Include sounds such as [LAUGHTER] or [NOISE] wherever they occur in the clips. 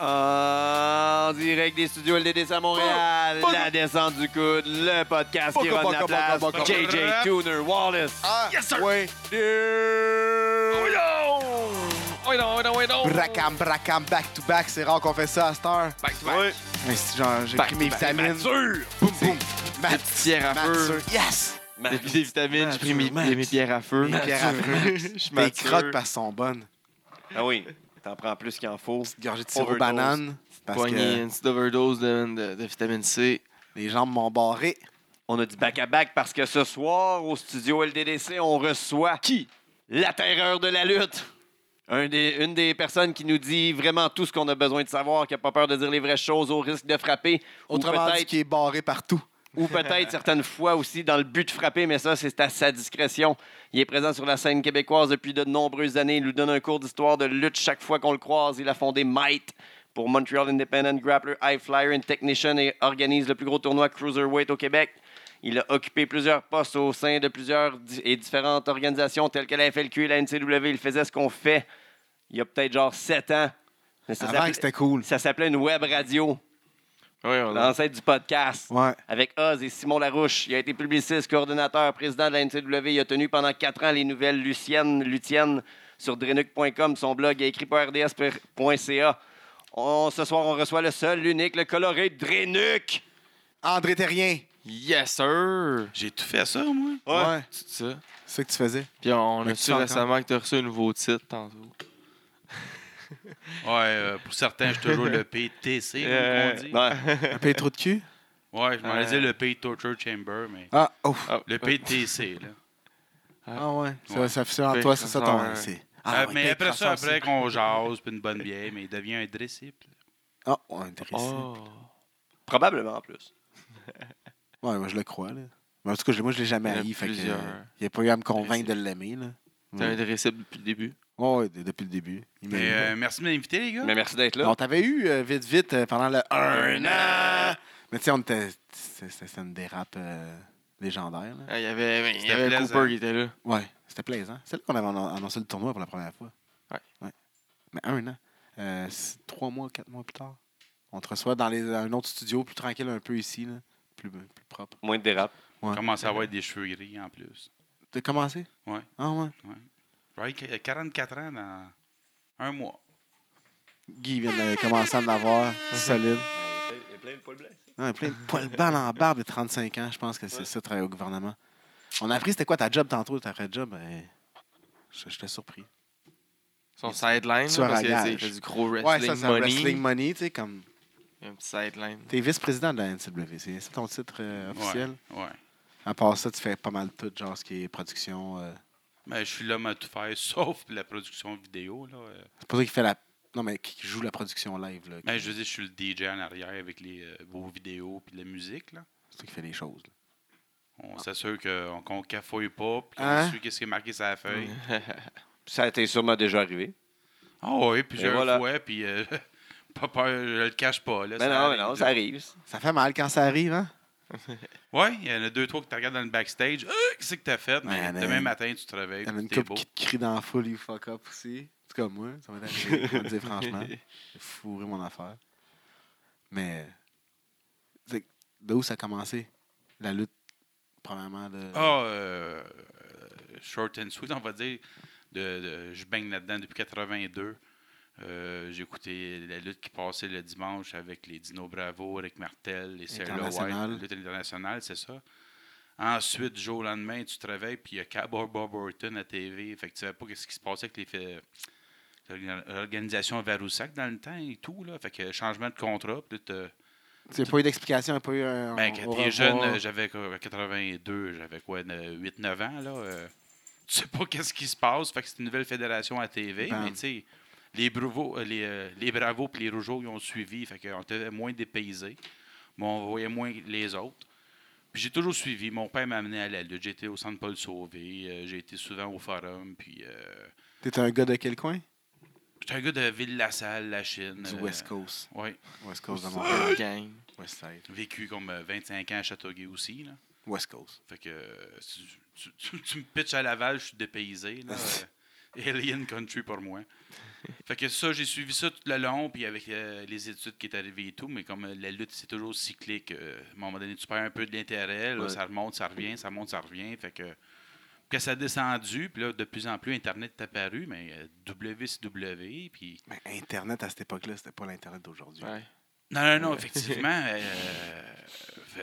En direct des studios LDDC à Montréal, la descente du coude, le podcast qui rend la place, boca, boca. JJ Tuner Wallace. Ah, Yes, sir. Ouais. Oh non! Oh non, oh non, non! Bracam, bracam, back to back. C'est rare qu'on fait ça à cette heure. Back to back. Ouais. Mais c'est genre, j'ai pris mes vitamines. Mature. Boum, boum. Petites pierres à feu. Yes! Ma- Des, des vitamines, j'ai pris mes, pierres à feu. Mes pierres à feu. Mes crottes parce qu'elles sont bonnes. Ah oui, t'en prends plus qu'il en faut. Gorgée de sirop Overdose. banane. Parce Poigné que une petite overdose de, de- de vitamine C. les jambes m'ont barré. On a du back-à-back parce que ce soir, au studio LDDC, on reçoit qui? La terreur de la lutte. Un des- une des personnes qui nous dit vraiment tout ce qu'on a besoin de savoir, qui n'a pas peur de dire les vraies choses au risque de frapper. Ou Autrement dit, peut-être qui est barré partout. Ou peut-être certaines fois aussi dans le but de frapper, mais ça, c'est à sa discrétion. Il est présent sur la scène québécoise depuis de nombreuses années. Il nous donne un cours d'histoire de lutte chaque fois qu'on le croise. Il a fondé Might pour Montreal Independent Grappler, High Flyer and Technician et organise le plus gros tournoi Cruiserweight au Québec. Il a occupé plusieurs postes au sein de plusieurs et différentes organisations telles que la FLQ et la NCW. Il faisait ce qu'on fait il y a peut-être genre sept ans. Mais ça Avant que c'était cool. ça s'appelait une web radio, Oui, on a. l'ancêtre du podcast Ouais. avec Oz et Simon Larouche. Il a été publiciste, coordonnateur, président de la NCW. Il a tenu pendant quatre ans les nouvelles luciennes, luthiennes sur drenuc.com. Son blog est écrit par rds.ca. On- ce soir, on reçoit le seul, l'unique, le coloré Drenuc. André Terrien. Yes, sir! J'ai tout fait ça, moi. Ouais. C'est ça. C'est ça que tu faisais. Puis on Mais a tu su récemment que tu as reçu un nouveau titre tantôt? Ouais, euh, pour certains, je suis toujours le PTC, comme Euh, on dit. ouais. Un peu trop de cul? Ouais, je m'en Euh. dire le Pay Torture Chamber, mais Ah, oh. Ah, le PTC, là. Ah ouais. Ça, Ouais. ça fait ça en toi, que c'est ça ça ton. Euh, Ah, ouais, mais après ça, après qu'on jase, puis une bonne bière, mais il devient un disciple. Ah, ouais, intéressant. Oh. Probablement en plus. [LAUGHS] Ouais, moi je le crois. Là. Mais en tout cas, moi je l'ai jamais a haï. Fait que, euh, il n'a pas eu à me convaincre de l'aimer. là. T'es un dressable depuis le début? Ouais, ouais, d- depuis le début. Il m'a euh, merci de m'inviter, les gars. Mais merci d'être là. On t'avait eu euh, vite, vite euh, pendant le un an. Mais tu sais, on était. C'était c'était une dérape euh, légendaire. Là. Ah, Il y avait, il y C'était avait plaisant. Cooper qui était là. Ouais, c'était plaisant. C'est là qu'on avait annon- annoncé le tournoi pour la première fois. Ouais. Mais un an. Euh, c'est trois mois, quatre mois plus tard. On te reçoit dans, les, dans un autre studio, plus tranquille un peu ici, là. Plus, plus propre. Moins de dérapes. Ouais. Commence à avoir des cheveux gris en plus. T'as commencé? Ouais. Ah ouais. Ouais, qu- 44 ans dans un mois. Guy vient de commencer à en avoir. solide. Il y a plein de poils blancs. Ouais, plein de poils blancs en barbe de 35 ans. Je pense que c'est ça, travailler au gouvernement. On a appris c'était quoi ta job tantôt, ta vraie job? Ben, je- J'étais surpris. Son sideline, parce à que, tu sais, gage. il fait du gros Ouais, wrestling ça, c'est un money. wrestling money, tu sais, comme. Il y a un petit sideline. T'es vice-président de la NCW, c'est ton titre euh, officiel? Ouais. À part ça, tu fais pas mal tout, genre ce qui est production. euh, Mais je suis l'homme à tout faire, [LAUGHS] sauf la production vidéo. Là. euh. C'est pas toi qui fait la. Non, mais qui joue la production live, là. Mais je veux dire, je suis le DJ en arrière avec les euh, vos vidéos puis la musique. Là. C'est toi qui fait les choses. là. On s'assure qu'on qu'on cafouille pas, puis qu'on Hein? suit qu'est-ce qui est marqué sur la feuille. [LAUGHS] Ça a été sûrement déjà arrivé. Ah oui, plusieurs Et voilà. fois, puis euh, [LAUGHS] pas peur, je le cache pas. Là, Mais ça non, mais non, là. ça arrive. Ça fait mal quand ça arrive, hein? [LAUGHS] Ouais, il y en a deux, trois qui te regardent dans le backstage. Euh, Qu'est-ce que t'as fait? Mais en demain une- matin, tu te réveilles. Il y en a une couple qui te crie dans la foule, you fuck up aussi. C'est comme moi, ça va t'arriver, je franchement. [LAUGHS] J'ai fourré mon affaire. Mais. De où ça a commencé? La lutte, premièrement, de. Ah, euh, short and sweet, on va dire. De, de- je baigne là-dedans depuis 82. Euh, J'ai écouté la lutte qui passait le dimanche avec les Dino Bravo, Rick Martel, les Sarah White, la lutte internationale, c'est ça. Ensuite, du jour au lendemain, tu te réveilles, puis il y a Cowboy Bob Orton à TV. Fait que tu savais pas ce qui se passait avec les fait- l'organisation Varoussac dans le temps et tout. Là. Fait que changement de contrat. Puis là, Tu n'as pas eu d'explication, pas eu un. ben, quand t'es jeune, euh, j'avais quoi, 82, j'avais quoi, 8-9 ans, là. euh, tu sais pas qu'est-ce qui se passe, fait que c'est une nouvelle fédération à TV, Bam. mais tu sais, les, Bravos, euh, les, euh, les Bravos et les Rougeaux, ils ont suivi, fait qu'on était moins dépaysés, mais on voyait moins les autres. Puis j'ai toujours suivi. Mon père m'a amené à la lutte. J'étais au Centre Paul Sauvé, euh, j'ai été souvent au Forum, puis euh, T'es un gars de quel coin? j'étais un gars de Ville-la-Salle, la Chine. Du euh, West Coast. Oui, West Coast de Montréal. Gang. West Side. vécu comme euh, 25 ans à Châteauguay aussi, là. West Coast. Fait que euh, tu, tu- tu me pitches à Laval, je suis dépaysé. Là. [LAUGHS] Euh, Alien Country pour moi. [LAUGHS] Fait que ça, j'ai suivi ça tout le long, puis avec euh, les études qui est arrivées et tout, mais comme euh, la lutte, c'est toujours cyclique, euh, à un moment donné, tu perds un peu de l'intérêt, là, Ouais. ça remonte, ça revient, ça monte, ça revient. Fait que, que ça a descendu, puis là, de plus en plus, Internet est apparu, mais euh, WCW, puis... Mais Internet, à cette époque-là, c'était pas l'Internet d'aujourd'hui. Ouais. Non, non, non, effectivement, [LAUGHS] euh,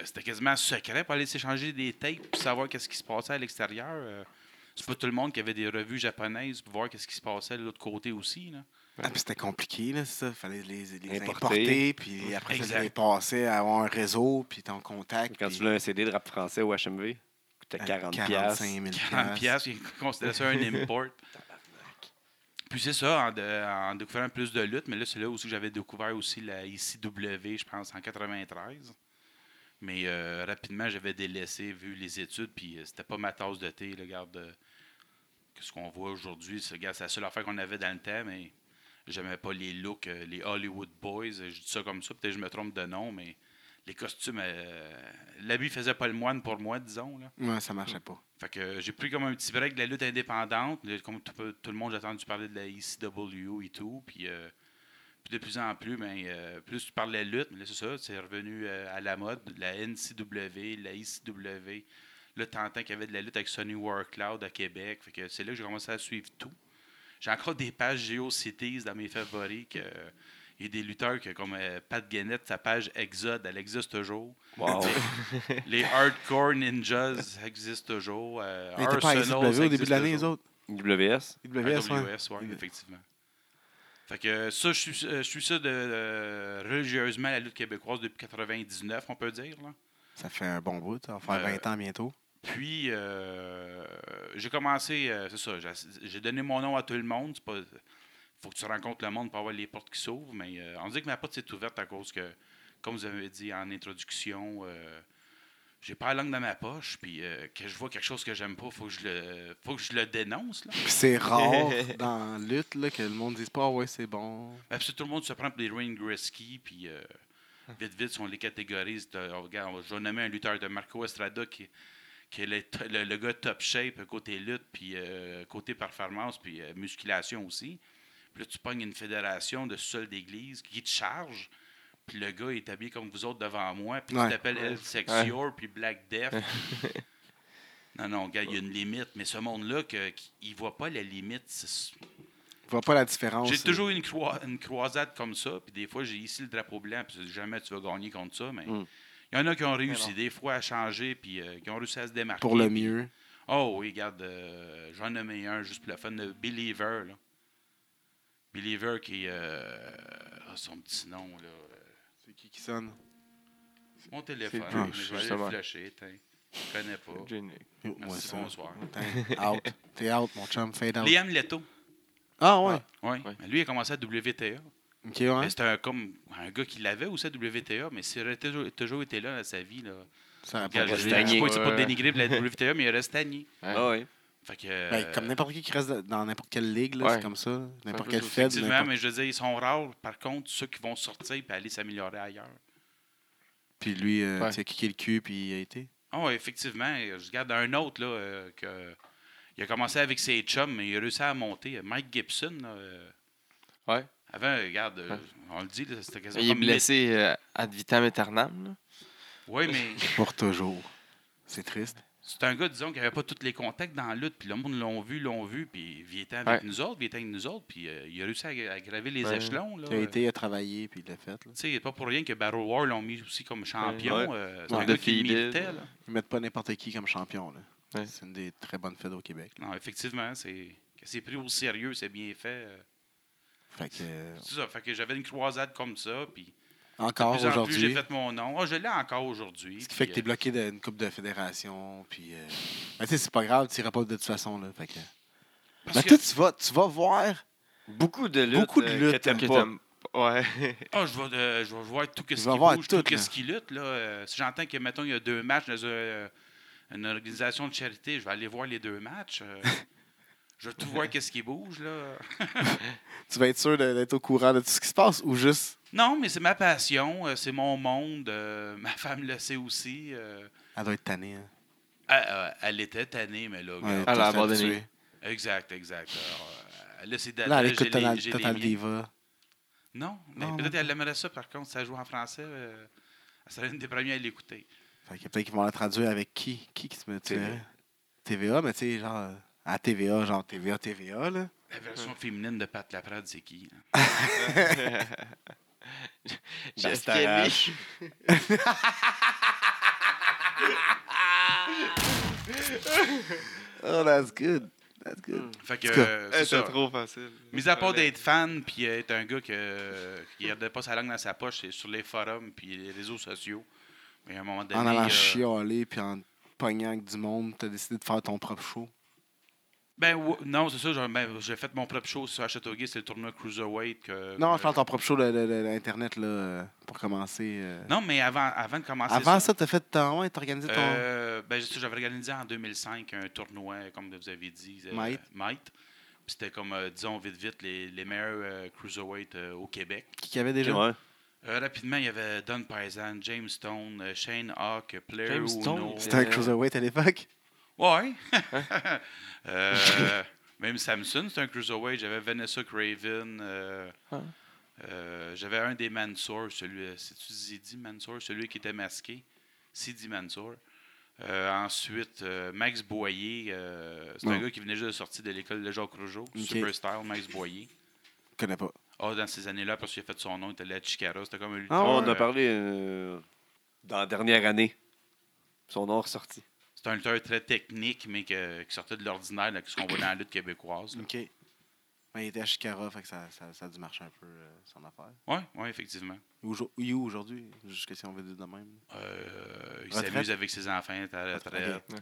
c'était quasiment secret pour aller s'échanger des tapes pour savoir qu'est-ce qui se passait à l'extérieur. C'est pas tout le monde qui avait des revues japonaises pour voir qu'est-ce qui se passait de l'autre côté aussi. Là. Ah, puis c'était compliqué, là, c'est ça. Fallait les, les Importer. importer, puis après ça, les passer à avoir un réseau, puis ton contact. Quand puis tu voulais un CD de rap français au HMV, coûtait à 40 45 000 40 piastres, ils considéraient ça un import. [LAUGHS] Puis c'est ça, en, de- en découvrant plus de lutte, mais là, c'est là aussi que j'avais découvert aussi la ICW, je pense, en 93. Mais euh, rapidement, j'avais délaissé, vu les études, puis euh, c'était pas ma tasse de thé, là, regarde, euh, ce qu'on voit aujourd'hui, c'est la seule affaire qu'on avait dans le temps, mais j'aimais pas les looks, euh, les Hollywood Boys, je dis ça comme ça, peut-être que je me trompe de nom, mais les costumes, euh, l'habit faisait pas le moine pour moi, disons, là. Ouais, ça marchait pas. Fait que euh, j'ai pris comme un petit break de la lutte indépendante. Comme tout, tout le monde, j'ai entendu parler de la ECW et tout. Puis, euh, puis de plus en plus, ben, euh, plus tu parles de la lutte, mais c'est ça, c'est revenu à la mode. La NCW, la ECW. Là, t'entends qu'il y avait de la lutte avec Sonny Warcloud à Québec. Fait que c'est là que j'ai commencé à suivre tout. J'ai encore des pages GeoCities dans mes favoris. Que, il y a des lutteurs que, comme euh, Pat Guennett, sa page Exode, elle existe toujours. Wow. [LAUGHS] Les Hardcore Ninjas ça existe toujours. Euh, Ils étaient pas à Arsenal, ça au début de l'année, les autres? WS. IWS, ouais. AWS, ouais, effectivement. Fait que ça, je suis, euh, je suis ça de, euh, religieusement la lutte québécoise depuis 99, on peut dire. Là. Ça fait un bon bout. Ça va faire Euh, 20 ans bientôt. Puis, euh, j'ai commencé, euh, c'est ça, j'ai- donné mon nom à tout le monde. Il faut que tu rencontres le monde pour avoir les portes qui s'ouvrent. Mais euh, on dit que ma porte s'est ouverte à cause que, comme vous avez dit en introduction, j'ai pas la langue dans ma poche. Puis, que je vois quelque chose que j'aime pas, faut que je le, faut que je le dénonce. C'est rare [LAUGHS] dans la lutte là, que le monde dise pas, Ah ouais, c'est bon. Ben, puis tout le monde se prend pour des Wayne Gretzky, puis vite, vite, si on les catégorise, regarde, je vais nommer un lutteur de Marco Estrada qui, qui est le, to- le- le gars top shape côté lutte, puis euh, côté performance, puis euh, musculation aussi. Puis là, tu pognes une fédération de sol d'église qui te charge, puis le gars est habillé comme vous autres devant moi, puis Ouais. tu t'appelles El Sexior, puis Black Death. [LAUGHS] non, non, gars, il y a une limite, mais ce monde-là, que- il ne voit pas la limite. Je vois pas la différence. j'ai toujours eu une, croi- une croisade comme ça, puis des fois, j'ai ici le drapeau blanc, puis jamais tu vas gagner contre ça, mais il y en a qui ont réussi des fois à changer, puis euh, qui ont réussi à se démarquer. pour le puis- mieux. Oh oui, regarde, euh, j'en nommé un juste pour le fun, de Believer, là. Believer qui euh, a son petit nom, là. euh, C'est qui qui sonne? Mon téléphone, mais je vais aller le flasher. Je connais pas. Jenny. Oh, moi, Merci, ça. bonsoir. [LAUGHS] Out. T'es out, mon chum. Fade out. Liam Leto, Ah ouais. oui. Ouais. Lui, il a commencé à WTA. Ouais. C'était un, comme un gars qui l'avait aussi à WTA, mais s'il aurait toujours, toujours été là dans sa vie, là, c'est pas de dénigrer pour la WTA, mais il reste stagné. [LAUGHS] Ah oui. Fait que, euh, Ben, comme n'importe qui qui reste dans n'importe quelle ligue, Ouais. c'est comme ça. N'importe quelle fête. Effectivement, mais je veux dire, ils sont rares, par contre, ceux qui vont sortir et aller s'améliorer ailleurs. Puis lui, euh, Ouais. tu sais, kické le cul, puis il a été. Oui, effectivement. Je regarde un autre, là, euh, que, il a commencé avec ses chums, mais il a réussi à monter. Mike Gibson, là, euh, Ouais. Avant, regarde, euh, Ouais. on le dit, c'était quasiment Il est blessé euh, ad vitam aeternam. Oui, mais [LAUGHS] Pour toujours. C'est triste. c'est un gars, disons, qui n'avait pas tous les contacts dans la lutte, puis le monde l'ont vu, l'ont vu, puis il était avec Ouais. nous autres, il était avec nous autres, puis euh, il a réussi à, à graver les Ouais. échelons. Là, Il a été, il a travaillé, puis il l'a fait. Tu sais, c'est pas pour rien que Battle War l'ont mis aussi comme champion. Euh, c'est un gars qui là. Ils mettent pas n'importe qui comme champion. C'est une des très bonnes fêtes au Québec. Non, effectivement, c'est pris au sérieux, c'est bien fait. Euh. Fait que, euh, C'est ça, fait que j'avais une croisade comme ça, puis encore en plus, j'ai aujourd'hui. fait mon nom. Ah, je l'ai encore aujourd'hui. Ce qui fait que t'es bloqué d'une coupe de fédération. Puis, euh, ben, tu sais, c'est pas grave, tu iras pas de toute façon. Là, fait que... euh, parce Mais que- toi, tu vas, tu vas voir. Beaucoup de luttes. Beaucoup de euh, luttes que t'aimes pas. Ouais. Ah, je vais, euh, je vais voir tout ce Tu qui bouge, tout, ce qui lutte. Là. Euh, si j'entends que, mettons, il y a deux matchs dans euh, une organisation de charité, je vais aller voir les deux matchs. [LAUGHS] je vais tout voir qu'est-ce qui bouge. là? [LAUGHS] Tu vas être sûr d'être au courant de tout ce qui se passe ou juste. Non, mais c'est ma passion, euh, c'est mon monde. euh, [LAUGHS] ma femme le sait aussi. euh, Elle doit être tannée. hein. elle, elle- elle était tannée, mais là, Ouais, Elle a abandonné. Exact, exact. Alors, là, c'est Là, elle écoute Total. Diva. Non, mais peut-être non. elle aimerait ça, par contre, si elle joue en français. euh, elle serait une des premières à l'écouter. Fait que peut-être qu'ils vont la traduire avec qui? Qui qui se met. TVA TVA, mais tu sais, genre. À TVA, genre TVA, TVA, là. La version féminine de Pat Laprade, c'est qui? hein? [LAUGHS] Kelly. [LAUGHS] Oh, that's good. That's good. Fait que, euh, Eh, c'est C'est ça. trop facile. Mis à part d'être fan puis être un gars que, qui gardait pas sa langue dans sa poche, c'est sur les forums puis les réseaux sociaux. Mais à un moment donné. En allant euh, chialer puis en pognant avec du monde, t'as décidé de faire ton propre show. Ben ouais, non, c'est ça. ben, j'ai fait mon propre show sur Châteauguay, c'est le tournoi Cruiserweight. Que, Non, que- je parle de ton propre show d'Internet, là, euh, pour commencer. euh. Non, mais avant, avant de commencer Avant ça, t'as fait ton. Ouais, t'as organisé ton. Euh, ben, j'avais organisé en 2005 un tournoi, comme vous avez dit. euh, Might. Might. Puis C'était comme, euh, disons, vite, vite, les, les meilleurs euh, cruiserweight euh, au Québec. Qui y avait déjà? Ouais. Euh, rapidement, il y avait Don Paisan, James Stone, euh, Shane Hawk, Player James Stone. C'était un cruiserweight à l'époque? Ouais. [LAUGHS] Euh, même Samson, c'est un cruiserweight. J'avais Vanessa Craven. euh, Ah. euh, J'avais un des Mansour, celui, c'est-tu Zidi Mansour, celui qui était masqué? Sidi Mansour. Ensuite, Max Boyer, c'est un gars qui venait juste de sortir de l'école de Jacques Rougeau, Ok. Superstar, Max Boyer. Je connais pas. Ah, dans ces années-là, parce qu'il a fait son nom, il était allé à Chicara. C'était comme un Ah lutteur. On en euh, a parlé dans la dernière année. Son nom est ressorti. C'est un lutteur très technique, mais que- qui sortait de l'ordinaire, de ce qu'on voit dans la lutte québécoise. là. OK. Ben, il était à Chicara, fait que ça, ça, ça a dû marcher un peu euh, son affaire. Oui, ouais, effectivement. Où, où, où aujourd'hui Juste si on veut dire de même? Euh, il s'amuse avec ses enfants, il est à la retraite, Ok.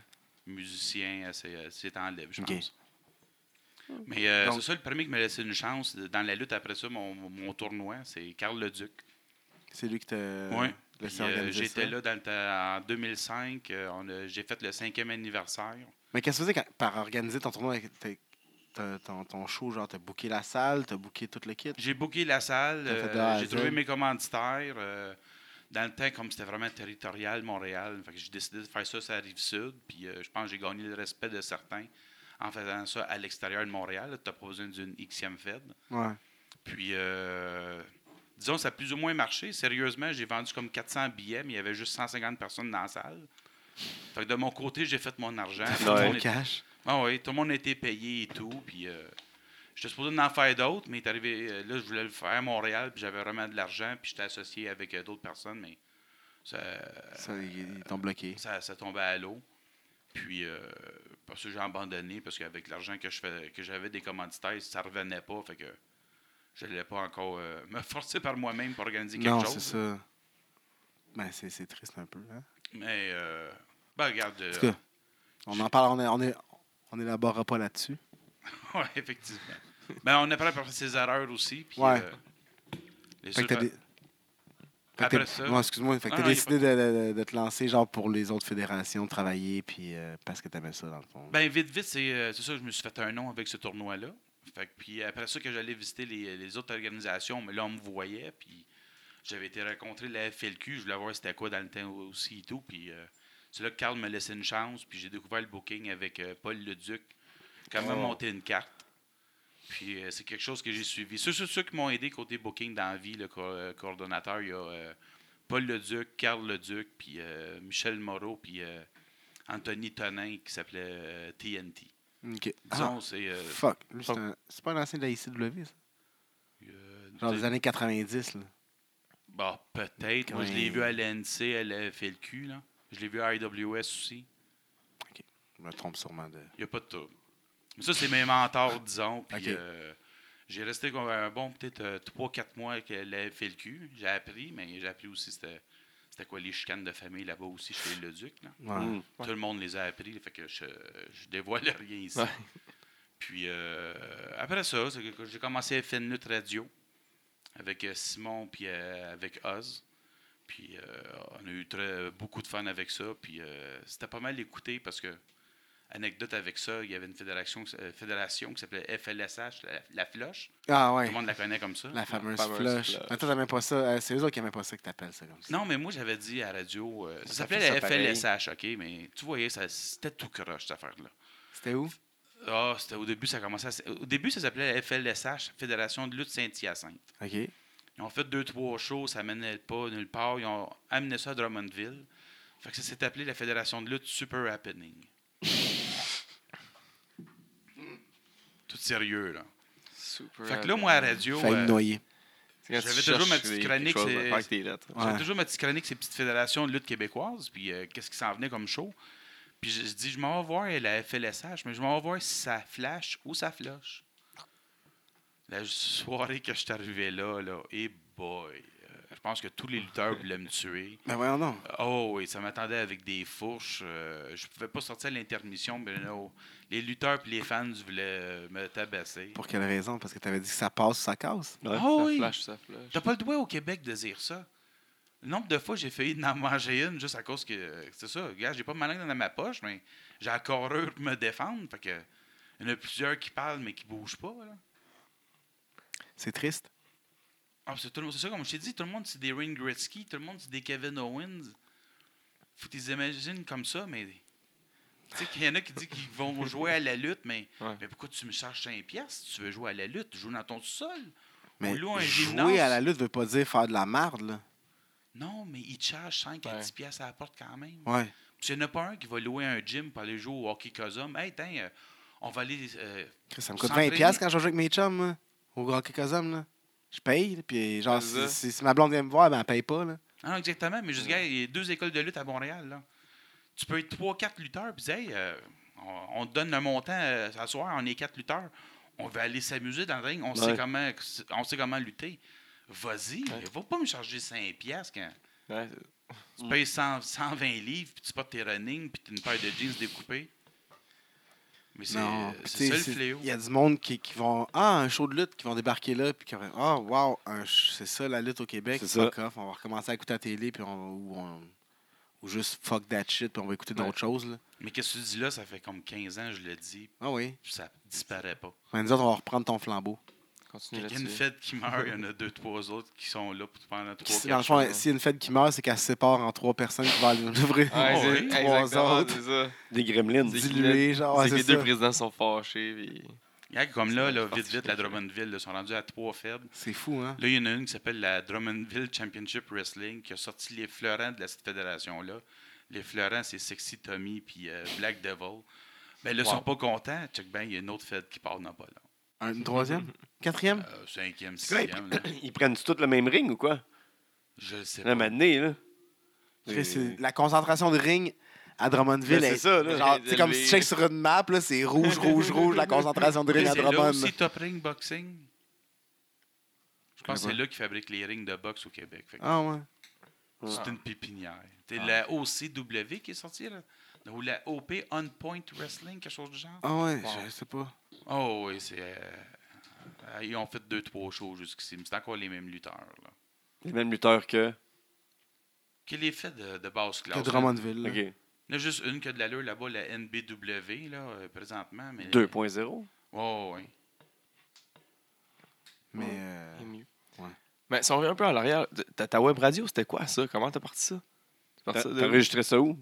musicien, c'est, en lève, je pense. Mais euh, c'est ça, le premier qui m'a laissé une chance dans la lutte après ça, mon, mon tournoi, c'est Carl Leduc. C'est lui qui t'a Oui. Euh, j'étais là dans le en 2005. euh, j'ai fait le cinquième anniversaire. Mais qu'est-ce que tu faisais quand- par organiser ton tournoi? Ton, ton show? Genre, t'as booké la salle, t'as booké tout le kit? J'ai booké la salle, euh, j'ai trouvé mes commanditaires. dans le temps, comme c'était vraiment territorial, Montréal, j'ai décidé de faire ça sur la rive sud. Puis je pense que j'ai gagné le respect de certains en faisant ça à l'extérieur de Montréal. Tu d'une Xème Fed. Ouais. Puis, euh, disons, ça a plus ou moins marché. Sérieusement, j'ai vendu comme 400 billets, mais il y avait juste 150 personnes dans la salle. Fait que de mon côté, j'ai fait mon argent. Tout le Ton monde était- cash? ah oui, tout le monde a été payé et tout. Puis, euh, j'étais supposé en faire d'autres, mais est arrivé, euh, là, je voulais le faire à Montréal, puis j'avais vraiment de l'argent, puis j'étais associé avec euh, d'autres personnes, mais ça, Ça, ils t'ont bloqué. ça, ça tombait à l'eau. Puis, euh, parce que j'ai abandonné, parce qu'avec l'argent que j'avais des commanditaires, ça revenait pas, fait que je n'allais pas encore euh, [LAUGHS] me forcer par moi-même pour organiser quelque Non, chose. c'est ça. Ben, c'est triste un peu. Hein? Mais, euh, ben, regarde. euh, En tout cas, on en parle, on est, on est, on élaborera pas là-dessus. [LAUGHS] ouais, effectivement. ben, on apprend par ses erreurs aussi. Puis, Ouais. euh, les Fait que que Après ça- Ouais, excuse-moi. Fait que Ah, t'as non, décidé de, de- de te lancer genre pour les autres fédérations, travailler, puis euh, parce que t'aimais ça, dans le fond. Ben, vite, vite, c'est euh, c'est ça, je me suis fait un nom avec ce tournoi-là. Fait que, puis après ça, que j'allais visiter les, les autres organisations, mais là, on me voyait, puis j'avais été rencontrer la FLQ, je voulais voir c'était quoi dans le temps aussi et tout, puis euh, c'est là que Carl me laissait une chance, puis j'ai découvert le booking avec euh, Paul Leduc, quand même Oh. monté une carte. Puis euh, c'est quelque chose que j'ai suivi. Ceux, ceux, ceux qui m'ont aidé côté booking dans la vie, le co- coordonnateur, il y a Paul Leduc, Carl Leduc, puis Michel Moreau, puis Anthony Tonin qui s'appelait TNT. Ok. Ah, Disons, c'est. euh, fuck. Lui, c'est un- c'est pas un ancien de la ICW, ça? euh, Genre des années 90, là. bah, peut-être. Moi, je l'ai vu à l'NC, à la FLQ. Là. Je l'ai vu à IWS aussi. Je me trompe sûrement de. Il n'y a pas de trouble. Mais ça, c'est mes mentors, disons. Puis, Ok. euh, j'ai resté comme un bon, peut-être 3-4 mois avec la FLQ. J'ai appris, mais j'ai appris aussi c'était, c'était quoi les chicanes de famille là-bas aussi chez le Duc. Là? Ouais. Mm. Tout le monde les a appris, fait que je, je dévoile [LAUGHS] rien ici. Ouais. Puis euh, après ça, c'est que j'ai commencé à faire une lutte radio avec euh, Simon puis euh, avec Oz. Puis euh, on a eu très, beaucoup de fun avec ça. Puis euh, c'était pas mal écouté parce que, anecdote avec ça, il y avait une fédération, euh, fédération qui s'appelait FLSH, la, la Floche. Ah Tout ouais. le monde la connaît comme ça. La fameuse, flush. Mais toi, t'aimais pas ça. Euh, c'est eux autres qui aimaient pas ça que t'appelles ça comme ça. Non, mais moi, j'avais dit à la radio, euh, ça Ça s'appelait la. FLSH, OK? Mais tu voyais, ça, c'était tout croche, cette affaire-là. C'était où? Ah, c'était au début, ça commençait à- Au début, ça s'appelait FLSH, Fédération de lutte Saint-Hyacinthe. OK. Ils ont fait deux, trois shows, ça menait pas nulle part. Ils ont amené ça à Drummondville. Fait que ça s'est appelé la Fédération de lutte Super Happening. [LAUGHS] Tout sérieux, là. Super. Fait que là, moi, à la radio, Failli euh, me noyer. J'avais toujours ma petite chronique. J'avais toujours ma petite chronique, ces petites fédérations de lutte québécoises, puis euh, qu'est-ce qui s'en venait comme show? Puis je, je dis, je m'en vais voir la FLSH, mais je m'en vais voir si ça flash ou ça flush. La soirée que je suis arrivé là, là, et boy, euh, je pense que tous les lutteurs voulaient me tuer. Ben voyons donc. Oh oui, ça m'attendait avec des fourches. euh, je pouvais pas sortir à l'intermission, mais non, les lutteurs et les fans voulaient me tabasser. Pour quelle raison? Parce que tu avais dit que ça passe ou ça casse? Ouais, Ah ça oui. flash, ça flash. T'as pas le droit au Québec de dire ça. Le nombre de fois j'ai failli en manger une juste à cause que. C'est ça, regarde, j'ai pas ma langue dans ma poche, mais j'ai la carrure pour me défendre. Fait que. Il y en a plusieurs qui parlent mais qui bougent pas. Là. C'est triste. Ah, c'est, tout le monde- c'est ça, comme je t'ai dit, tout le monde c'est des Wayne Gretzky, tout le monde c'est des Kevin Owens. Faut que tu les imagines comme ça, mais. Tu sais qu'il y en a qui disent qu'ils vont jouer à la lutte, mais, Ouais. mais pourquoi tu me charges 5 piastres si tu veux jouer à la lutte? Joue dans ton sol. Mais loue un jouer gymnase. à la lutte veut pas dire faire de la merde, là. Non, mais ils te chargent 5 à Ouais. 10 piastres à la porte quand même. Ouais. S'il n'y en a pas un qui va louer un gym pour aller jouer au hockey Cosum, hey, tiens, euh, on va aller. euh, Chris, Ça me coûte S'entraîner. 20$ piastres quand je joue avec mes chums, là, au Hockey Cosum, là. Je paye, puis genre, si, ça. si- si ma blonde vient me voir, ben elle paye pas, là. Ah, non, exactement, mais juste, gars, il y a deux écoles de lutte à Montréal. Là. Tu peux être 3-4 lutteurs, puis hey, euh, on, on te donne un montant euh, ce soir, on est 4 lutteurs. On va aller s'amuser dans le ring, on, sait Ouais. comment, on sait comment lutter. Vas-y, Ouais. va pas me charger 5$ piastres quand Ouais, tu payes 100 120 livres, puis tu portes tes running, puis tu as une paire de jeans découpés. Mais c'est Non. euh, ça le fléau. Il y a du monde qui, qui vont. Ah, un show de lutte, qui vont débarquer là, puis qui vont. Ah, wow, un ch- c'est ça la lutte au Québec. C'est Fuck off. On va recommencer à écouter la télé, puis on, ou, on- ou juste fuck that shit, puis on va écouter Ouais. d'autres choses, là. Mais qu'est-ce que tu dis là, ça fait comme 15 ans, je le dis, Ah oui. puis ça disparaît pas. Nous autres, on va reprendre ton flambeau. Continue Quand il y a une fête qui meurt, il y en a [LAUGHS] deux, trois autres qui sont là pour- pendant trois, Si, dans le quatre fond, jours. s'il y a une fête qui meurt, c'est qu'elle se sépare en trois personnes qui vont aller ouvrir. Ouais, oui. Trois autres. ça. Des gremlins. Diluer, genre. ouais, c'est que les deux présidents sont fâchés. Puis... Regarde, comme là, vite, vite, la. Drummondville, là, sont rendus à trois faibles. C'est fou, hein? Là, il y en a une qui s'appelle la Drummondville Championship Wrestling qui a sorti les fleurants de cette fédération-là. Les fleurants, c'est Sexy Tommy puis euh, Black Devil. Ben là, ils Wow. sont pas contents. Check ben, il y a une autre fête qui part dans pas long. Un, une troisième? Quatrième? Euh, cinquième, C'est quoi, sixième, là. [CLEARS THROAT] Ils prennent tous le même ring ou quoi? Je le sais La pas. matinée, là. Chris, c'est- La concentration de ring à Drummondville, c'est est- ça, là. genre, c'est comme si tu checkes sur une map, là, c'est rouge, rouge, rouge, la concentration de ring à C'est là Drummond. aussi Top Ring Boxing? Je pense que c'est là qu'ils fabriquent les rings de boxe au Québec. Fait que Ah ouais. C'est une pépinière. C'est la OCW qui est sortie, là? Ou la OP On Point Wrestling, quelque chose du genre? Ah ouais, Wow. je sais pas. Oh oui, c'est. euh, ils ont fait deux, trois shows jusqu'ici. Mais c'est encore les mêmes lutteurs. Là. Les mêmes lutteurs que? Qui les fait de, de basse Que classe. là. Drummondville. là. OK. Il y en a juste une qui a de l'allure là-bas, la NBW, là, euh, présentement. Mais... 2.0. Oh, oui. Mais euh, C'est mieux. Ouais. Mais si on revient un peu en arrière, ta, ta web radio, c'était quoi ça? Comment t'as parti ça? T'as enregistré ça où?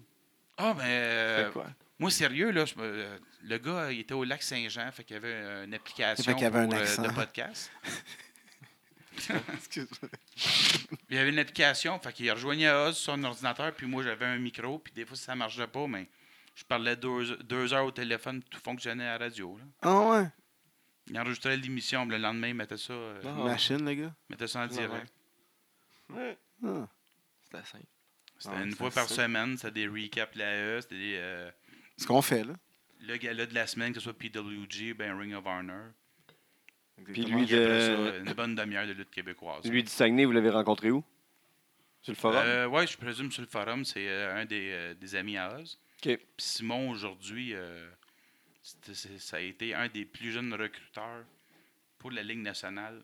Ah, mais. euh, C'était quoi? Moi, sérieux, là, je euh, le gars, il était au lac Saint-Jean, fait qu'il y avait euh, une application Fait qu'il y avait pour, un euh, de podcast. [LAUGHS] excuse-moi. Il y avait une application, fait qu'il rejoignait Oz sur son ordinateur, puis moi j'avais un micro, puis des fois ça marchait pas, mais je parlais deux, deux heures au téléphone, tout fonctionnait à la radio. Là. Ah ouais. Il enregistrait l'émission, le lendemain il mettait ça, euh, Ah. Machine, le gars? mettait ça en direct. Ah. C'était simple. C'était Ouais, une fois par semaine, c'était des recaps l'AE, c'était des, euh, Ce qu'on fait, là. le gala de la semaine, que ce soit PWG, ben Ring of Honor. Puis Exactement. lui, de- ça, une bonne demi-heure de lutte québécoise. Lui du Saguenay, vous l'avez rencontré où? Sur le forum? Euh, ouais, je présume sur le forum, c'est euh, un des, euh, des amis à Oz. OK. Puis Simon, aujourd'hui, euh, ça a été un des plus jeunes recruteurs pour la Ligue nationale,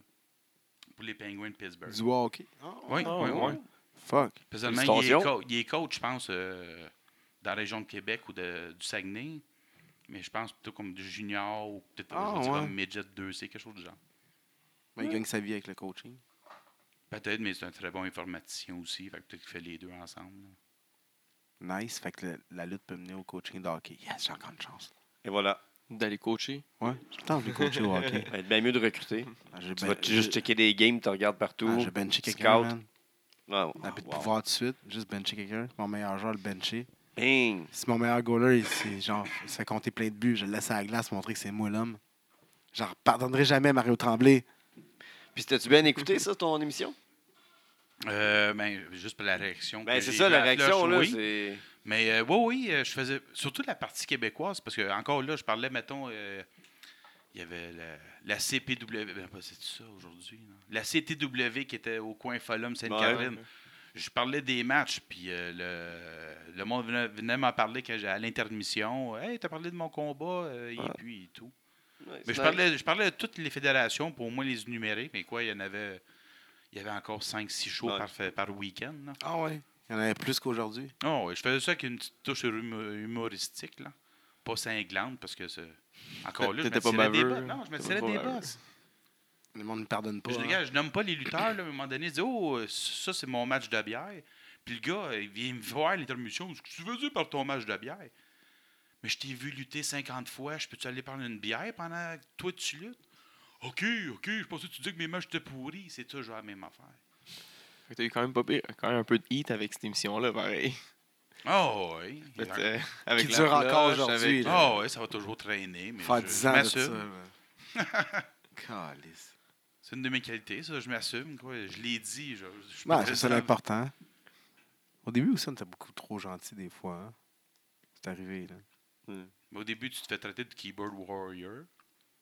pour les Penguins de Pittsburgh. Du hockey? Oui, Ah, oui, ouais, oui. ouais. Fuck. Il est, Félicitations. co- il est coach, je pense, euh, dans la région de Québec ou de- du Saguenay. Mais je pense plutôt comme du junior ou peut-être Ah, je ouais. comme midget 2C, quelque chose du genre. Ben, il gagne sa vie avec le coaching. Peut-être, mais c'est un très bon informaticien aussi. Fait que peut-être qu'il fait les deux ensemble. là. Nice. Fait que le- la lutte peut mener au coaching de hockey. Yes, j'ai encore une chance. Et voilà. D'aller coacher. Ouais, le temps voulu coacher au hockey. Ça va être bien mieux de recruter. Ah, Tu ben- vas juste checker des games, tu regardes partout. ah, j'ai benché quelqu'un, scout. man. Ah, Ah, puis de wow. pouvoir tout de suite, juste bencher quelqu'un. Mon meilleur joueur, le bencher. Bing! Si mon meilleur goaler, il, c'est genre, fait compter plein de buts, je le laisse à la glace montrer que c'est moi l'homme. Genre, pardonnerai jamais Mario Tremblay. Puis t'as-tu bien écouté ça, ton émission? Euh, ben, juste pour la réaction. Ben, c'est ça, la réaction, Flush, là. oui. C'est. Mais euh, oui, oui, euh, je faisais surtout la partie québécoise, parce que encore là, je parlais, mettons, euh, il y avait la, la CPW, ben, pas- c'est ça aujourd'hui, non? la CTW qui était au coin Folum Sainte-Catherine. Je parlais des matchs, puis euh, le, le monde venait, venait m'en parler à l'intermission. Hey, t'as parlé de mon combat, euh, et puis et tout. Ouais, Mais je nice. parlais, je parlais de toutes les fédérations pour au moins les énumérer, mais quoi, il y en avait. Il y avait encore 5-6 shows Ouais. par, par week-end. là. Ah ouais? Il y en avait plus qu'aujourd'hui. Oh, ouais, je faisais ça avec une petite touche humo- humoristique, là. Pas cinglante, parce que c'est. Encore là, je me pas tirais des bosses. Non, je me tirais des bosses. Le monde ne pardonne pas. Je, hein. regarde, je nomme pas les lutteurs, là, à un moment donné, je dis Oh, ça, c'est mon match de bière. Puis le gars, il vient me voir à l'intermission. Qu'est-ce que tu veux dire par ton match de bière? Mais je t'ai vu lutter 50 fois. Je peux-tu aller prendre une bière pendant que toi tu luttes? Ok, ok, je pensais que tu dis que mes matchs étaient pourris. C'est toujours la même affaire. Fait que T'as eu quand même, pas pire- quand même un peu de heat avec cette émission-là, pareil. Oh, oui. Fait, euh, avec Qui la dure encore aujourd'hui, avec-. Oh, oui, ça va toujours traîner. Mais Faire je- 10 je ans de ça. [LAUGHS] Calice. C'est une de mes qualités, ça. Je m'assume. quoi. Je l'ai dit. Je, je Ouais, c'est ça l'important. Au début aussi, on était beaucoup trop gentil des fois. hein. C'est arrivé, là. Mais au début, tu te fais traiter de keyboard warrior,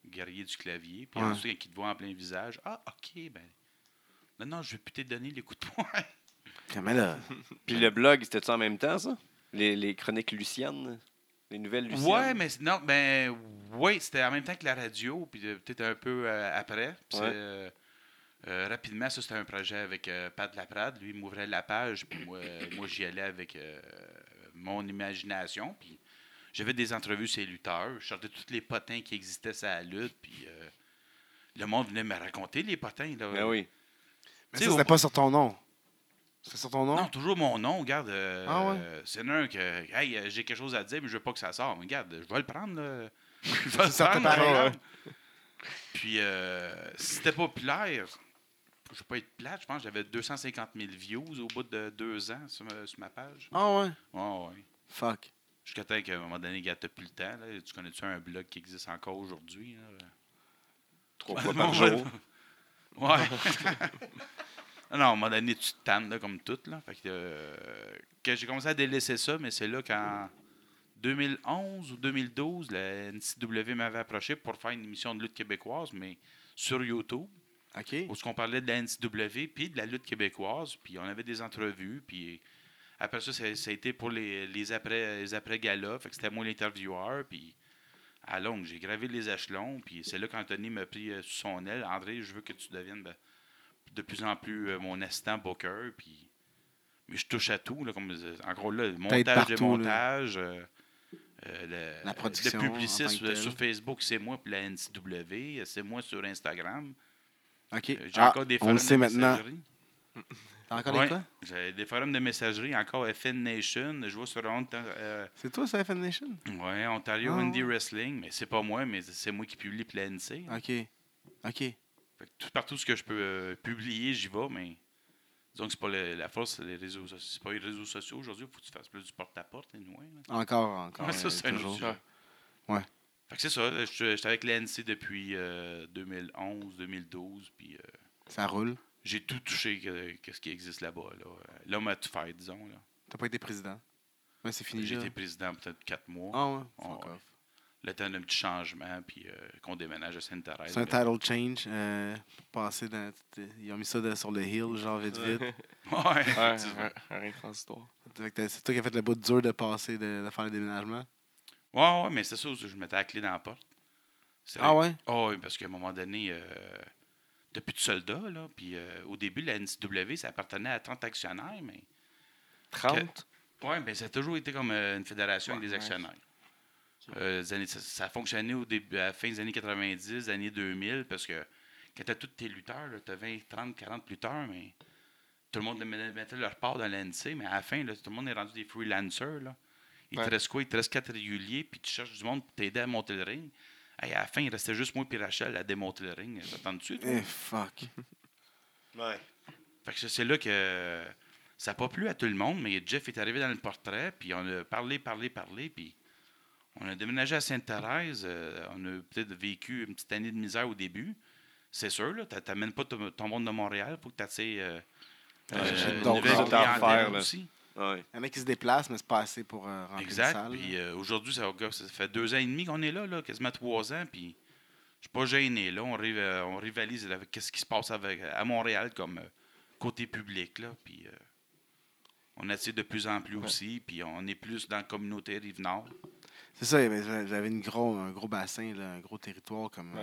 guerrier du clavier. Puis Ouais. ensuite, quand il te voit en plein visage, ah, OK, ben. Non, non, je vais peut-être donner les coups de poing. Mais là, [LAUGHS] Puis le blog, c'était ça en même temps, ça? Les, les chroniques Luciennes? Les nouvelles Luciennes? Ouais, mais non, ben, oui, c'était en même temps que la radio, puis peut-être un peu euh, après. Puis Ouais. c'est, euh, euh, rapidement, ça, c'était un projet avec euh, Pat Laprade. Lui, il m'ouvrait la page, puis moi, moi j'y allais avec euh, mon imagination. Puis j'avais des entrevues sur les lutteurs. Je sortais tous les potins qui existaient sur la lutte, puis euh, le monde venait me raconter les potins. Là. Ben oui. mais ça, c'était pas sur ton nom. Sur ton nom? Non, toujours mon nom. Regarde, euh, Ah ouais? c'est un que, hey, euh, j'ai quelque chose à dire, mais je veux pas que ça sorte. Regarde, je vais le prendre. là. [LAUGHS] Je vais Ça le prendre. Puis, euh, si c'était populaire, je veux pas être plate, je pense que j'avais 250 000 views au bout de deux ans sur ma, sur ma page. Ah ouais? Ouais, ouais. Fuck. Jusqu'à temps qu'à un moment donné, gars, t'as plus le temps. Là. Tu connais-tu un blog qui existe encore aujourd'hui? Trois [LAUGHS] fois par jour. Ouais. [LAUGHS] non, non, à un moment donné, tu te tannes, là, comme tout. Là. Fait que, euh, que j'ai commencé à délaisser ça, mais c'est là qu'en 2011 ou 2012, la NCW m'avait approché pour faire une émission de lutte québécoise, mais sur YouTube, OK. où on parlait de la NCW puis de la lutte québécoise, puis on avait des entrevues, puis après ça, ça, ça a été pour les, les après les après galas, fait que c'était moi l'intervieweur, puis à longue, j'ai gravé les échelons, puis c'est là qu'Anthony m'a pris euh, sous son aile. André, je veux que tu deviennes ben, de plus en plus euh, mon assistant booker, puis mais je touche à tout, là, comme euh, encore là, le montage, partout, là. démontage, euh, euh, le, La production, le en sur Facebook, c'est moi, puis la NCW, c'est moi sur Instagram. OK. Euh, J'ai Ah, encore des on forums le sait de maintenant. messagerie. T'as encore Ouais. des quoi? J'ai des forums de messagerie, encore FN Nation. Je vois sur euh, C'est toi, ça, FN Nation? ouais, Ontario Ah, Indie. Wrestling, mais c'est pas moi, mais c'est moi qui publie pour la NC. OK. OK. Fait que tout, partout ce que je peux euh, publier, j'y vais, mais disons que c'est pas le- la force, c'est les réseaux sociaux. C'est pas les réseaux sociaux aujourd'hui, il faut que tu fasses plus du porte-à-porte, anyway, là. Encore, encore. Ouais, [LAUGHS] ça, euh, c'est un autre. Ouais. Fait que c'est ça, je- j'étais avec l'ANC depuis euh, 2011, 2012, puis euh, Ça roule? j'ai tout touché que, que ce qui existe là-bas. Là. Euh, L'homme a tout fait, disons. Là. T'as pas été président? C'est fini. J'ai été président peut-être quatre mois. Ah ouais. Fuck ouais. off. Le temps d'un petit changement, puis euh, qu'on déménage à Sainte-Thérèse. C'est un Mais- title change. Euh, pour passer dans, ils ont mis ça de- sur le hill, genre vite vite. Ouais, Ouais, rien transitoire. Que C'est toi qui as fait le bout dur de passer, de, de faire le déménagement? ouais, ouais, mais c'est ça, je mettais la clé dans la porte. Ah vrai. ouais? Ah oui, parce qu'à un moment donné, euh, t'as plus de soldats, là. Puis euh, au début, la NCW, ça appartenait à 30 actionnaires, mais. 30? Oui, ben, ça a toujours été comme euh, une fédération avec des Ouais. Euh, les années- ça, ça a fonctionné au début, à la fin des années 90, années 2000, parce que quand tu as tous tes lutteurs, tu as 20, 30, 40 lutteurs, mais tout le monde met- mettait leur part dans l'ANC, mais à la fin, là, tout le monde est rendu des freelancers. Là. Il Ouais. te reste quoi? Il te reste quatre réguliers, puis tu cherches du monde pour t'aider à monter le ring. Hey, à la fin, il restait juste moi et Rachel à démonter le ring. T'attends-tu? Eh, fuck. [LAUGHS] Ouais. Fait que c'est là que ça n'a pas plu à tout le monde, mais Jeff est arrivé dans le portrait, puis on a parlé, parlé, parlé, puis on a déménagé à Sainte-Thérèse. euh, on a peut-être vécu une petite année de misère au début. C'est sûr, là, t'a- t'amènes pas ton, ton monde de Montréal, il faut que tu attires euh, euh, j'ai une nouvelle clientèle aussi. Ouais. Il y en a qui se déplacent, mais c'est pas assez pour euh, remplir une Exact. salle. Puis euh, aujourd'hui, ça, ça fait deux ans et demi qu'on est là, là quasiment trois ans, puis je suis pas gêné. Là. On, riv- euh, on rivalise avec ce qui se passe avec, à Montréal comme euh, côté public. Là, puis euh, on attire de plus en plus aussi, puis on est plus dans la communauté Rive-Nord. C'est ça, j'avais une gros, un gros bassin, là, un gros territoire comme. Ouais.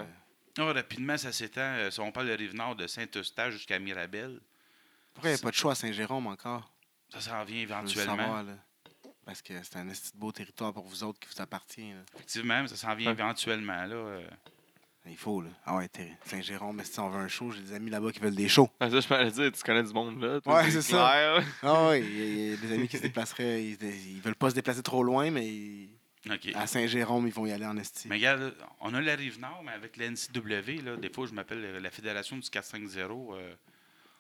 euh, Ah, rapidement, ça s'étend. euh, si on parle de Rive-Nord, de Saint-Eustache jusqu'à Mirabel, Pourquoi il n'y a pas de choix à Saint-Jérôme encore? ça s'en vient Je veux le éventuellement. savoir, là. Parce que c'est un beau territoire pour vous autres qui vous appartient. là. Effectivement, ça s'en vient Ouais. éventuellement. Là, euh. Il faut, là. Ah ouais, Saint-Jérôme, mais si on veut un show, j'ai des amis là-bas qui veulent des shows. Ah, ça, je m'allais dire, tu connais du monde là. toi, Ouais, c'est ça. [LAUGHS] Ah ouais, il y, a- il y a des amis qui se déplaceraient. Ils, ils veulent pas se déplacer trop loin, mais ils- À Saint-Jérôme, ils vont y aller en esti. Mais regarde, on a la Rive-Nord, mais avec la NCW, là, des fois, je m'appelle euh, la Fédération du 450. euh,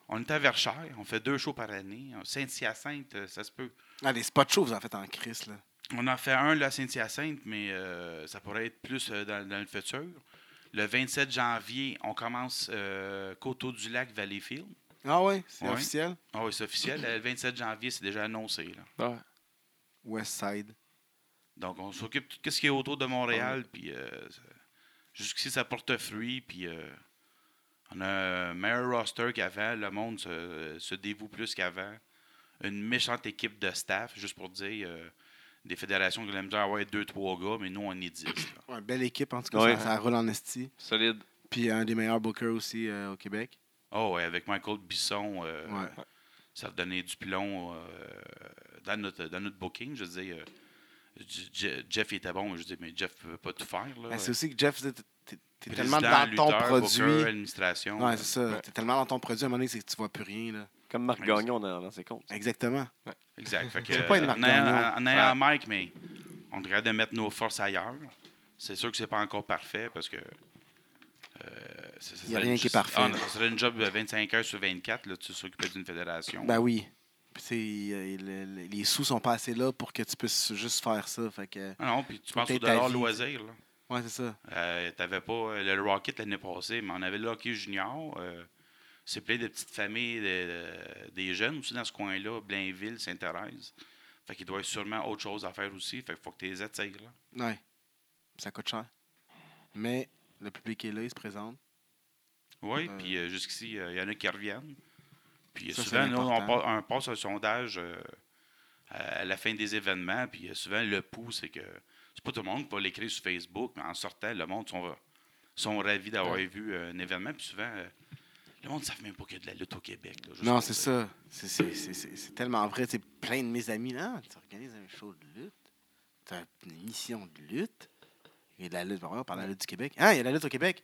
on est à Verchères, on fait deux shows par année. Saint-Hyacinthe, euh, ça se peut. Ah, les spots shows, vous en faites en crise, là. On en fait un là, à Saint-Hyacinthe, mais euh, ça pourrait être plus euh, dans, dans le futur. Le 27 janvier, on commence euh, Coteau-du-Lac, Valleyfield. Ah ouais, c'est Ouais. officiel? Ah oui, c'est officiel. Le 27 janvier, c'est déjà annoncé. Là. Ouais. West Side. Donc, on s'occupe de tout ce qui est autour de Montréal. Puis, euh, jusqu'ici, ça porte fruit. Puis, euh, on a un meilleur roster qu'avant. Le monde se, se dévoue plus qu'avant. Une méchante équipe de staff, juste pour dire. euh, des fédérations qui aiment dire avoir deux, trois gars, mais nous, on est dix. Ouais, belle équipe, en tout cas, Ouais. ça, ça roule en esti. Solide. Puis un des meilleurs bookers aussi euh, au Québec. Oh, ouais, avec Michael Bisson, euh, Ouais. ça a donné du plomb euh, dans, notre, dans notre booking. Je veux dire, euh, Jeff il était bon, mais je dis, mais Jeff ne peut pas tout faire. Là. Ben, c'est aussi que Jeff, t'es Président, tellement dans ton lutteur, produit. booker, administration. Ouais, c'est ça. Ouais. T'es tellement dans ton produit, à un moment donné, c'est que tu vois plus rien. Là. Comme Marc. Gagnon dans, dans ses comptes. Exactement. Exact. Fait que, pas une euh, ayant- Gagnon. en ayant Mike, mais on devrait de mettre nos forces ailleurs. C'est sûr que c'est pas encore parfait parce que. euh, ça- ça Il y a serait rien une- qui est parfait. Ah, non, ça serait une job de 25 heures sur 24, là, tu s'occupais d'une fédération. Ben oui. Euh, le- le- les sous sont pas assez là pour que tu puisses juste faire ça. Fait que, Ah non, puis tu penses au dollar loisir. Là. ouais, c'est ça. Euh, T'avais pas euh, le Rocket l'année passée, mais on avait le hockey junior. euh, c'est plein de petites familles, de- de- des jeunes aussi dans ce coin-là, Blainville, Sainte-Thérèse. Fait qu'il doit y avoir sûrement autre chose à faire aussi. Fait qu'il faut que tu les attires. Là. Ouais. Ça coûte cher. Mais le public est là, il se présente. Oui, puis euh, jusqu'ici, il y en a qui reviennent. Puis Ça, souvent, nous, on, passe un sondage euh, à la fin des événements. Puis euh, souvent, le pouls, c'est que c'est pas tout le monde qui va l'écrire sur Facebook, mais en sortant, le monde sont, sont ravis d'avoir vu euh, un événement. Puis souvent, euh, le monde ne savent même pas qu'il y a de la lutte au Québec. là, Non, c'est ça. C'est- tellement vrai. C'est plein de mes amis. là. tu organises un show de lutte. Tu as une émission de lutte. Il y a de la lutte. On parle de la lutte du Québec. Ah, il y a de la lutte au Québec?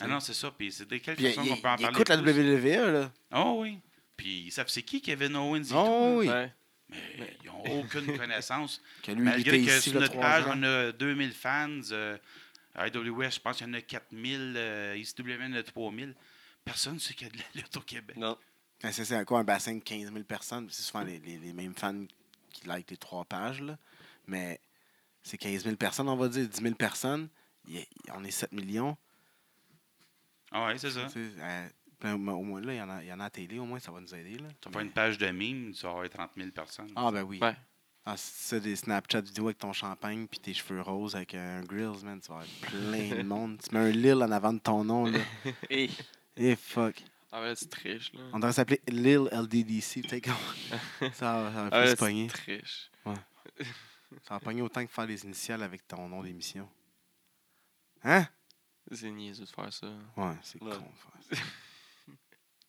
Ah non, c'est ça. Puis c'est de quelle façon qu'on peut en il parler écoute la? WWE, là. Oh oui. Puis ils savent c'est qui Kevin Owens et tout. Oh oui. Ouais. Mais ils n'ont aucune connaissance. [LAUGHS] Que lui, il Malgré que ici, sur notre page, ans. on a 2000 fans. Euh, à IWS, je pense qu'il y en a 4000. Euh, ICW, il y en a 3000. Personne ne sait qu'il y a de la lutte au Québec. Non. Ben, c'est c'est quoi un bassin de 15 000 personnes? C'est souvent les, les- les mêmes fans qui like les trois pages. Là. Mais c'est 15 000 personnes, on va dire. 10 000 personnes. Il y a- on est 7 millions. Ah ouais, c'est ça. Ben, au moins, là, il y, en a, il y en a à télé, au moins, ça va nous aider. Là. Tu pas Mais- une page de mime, tu vas avoir 30 000 personnes. Ah, ben oui. Ouais. Ah, c'est des Snapchat vidéos avec ton champagne puis tes cheveux roses avec un grills, man. Tu vas avoir plein de [LAUGHS] monde. Tu mets un Lil en avant de ton nom, là. [LAUGHS] Et Eh, fuck. Ah, ouais, là, tu triches, là. On devrait s'appeler Lil LDDC. peut-être qu'on- [LAUGHS] ça va, ça va Ah, plus là, pogner. tu triches. Ça va pogner autant que faire les initiales avec ton nom d'émission. Hein? C'est niaiseux de faire ça. Ouais, c'est Ouais. con. de faire ça.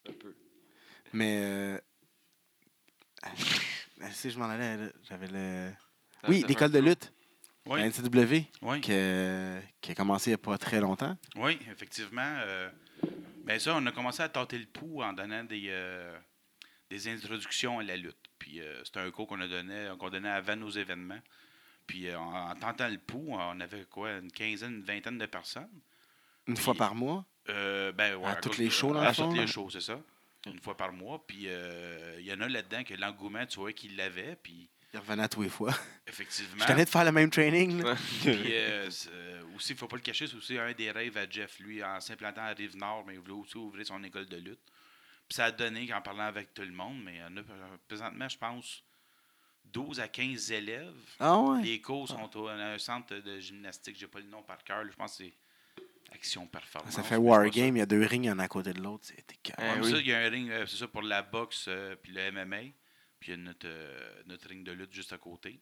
[LAUGHS] un peu. Mais. Euh... ah, Si je m'en allais, j'avais le. T'as- Oui, l'école de lutte, Oui, la NCW, oui, qui, a- qui a commencé il n'y a pas très longtemps. oui, effectivement. euh, ben ça, on a commencé à tâter le pouls en donnant des, euh, des introductions à la lutte. Puis euh, c'était un cours qu'on a donné, qu'on donnait avant nos événements. Puis euh, en, en tentant le pouls, on avait quoi, une quinzaine, une vingtaine de personnes. Une fois par mois? Euh, ben, ouais, À à toutes les shows, dans À toutes les shows, c'est ça. Une fois par mois. Puis euh, il y en a là-dedans que l'engouement, tu vois, qu'il l'avait. Puis Il revenait à tous les fois. effectivement. Je tenais de faire le même training. là. [LAUGHS] Puis euh, aussi, il ne faut pas le cacher, c'est aussi un des rêves à Jeff. Lui, en s'implantant à Rive-Nord, mais il voulait aussi ouvrir son école de lutte. Puis ça a donné qu'en parlant avec tout le monde, mais il y en a présentement, je pense, 12 à 15 élèves. Ah ouais? Les cours sont au, à un centre de gymnastique, j'ai pas le nom par cœur, je pense que c'est Action Performance. Ça fait Wargame, il y a deux rings un à côté de l'autre. C'était oui. ça, il y a un ring, euh, c'est ça, pour la boxe euh, puis le MMA. Puis il y a notre, euh, notre ring de lutte juste à côté.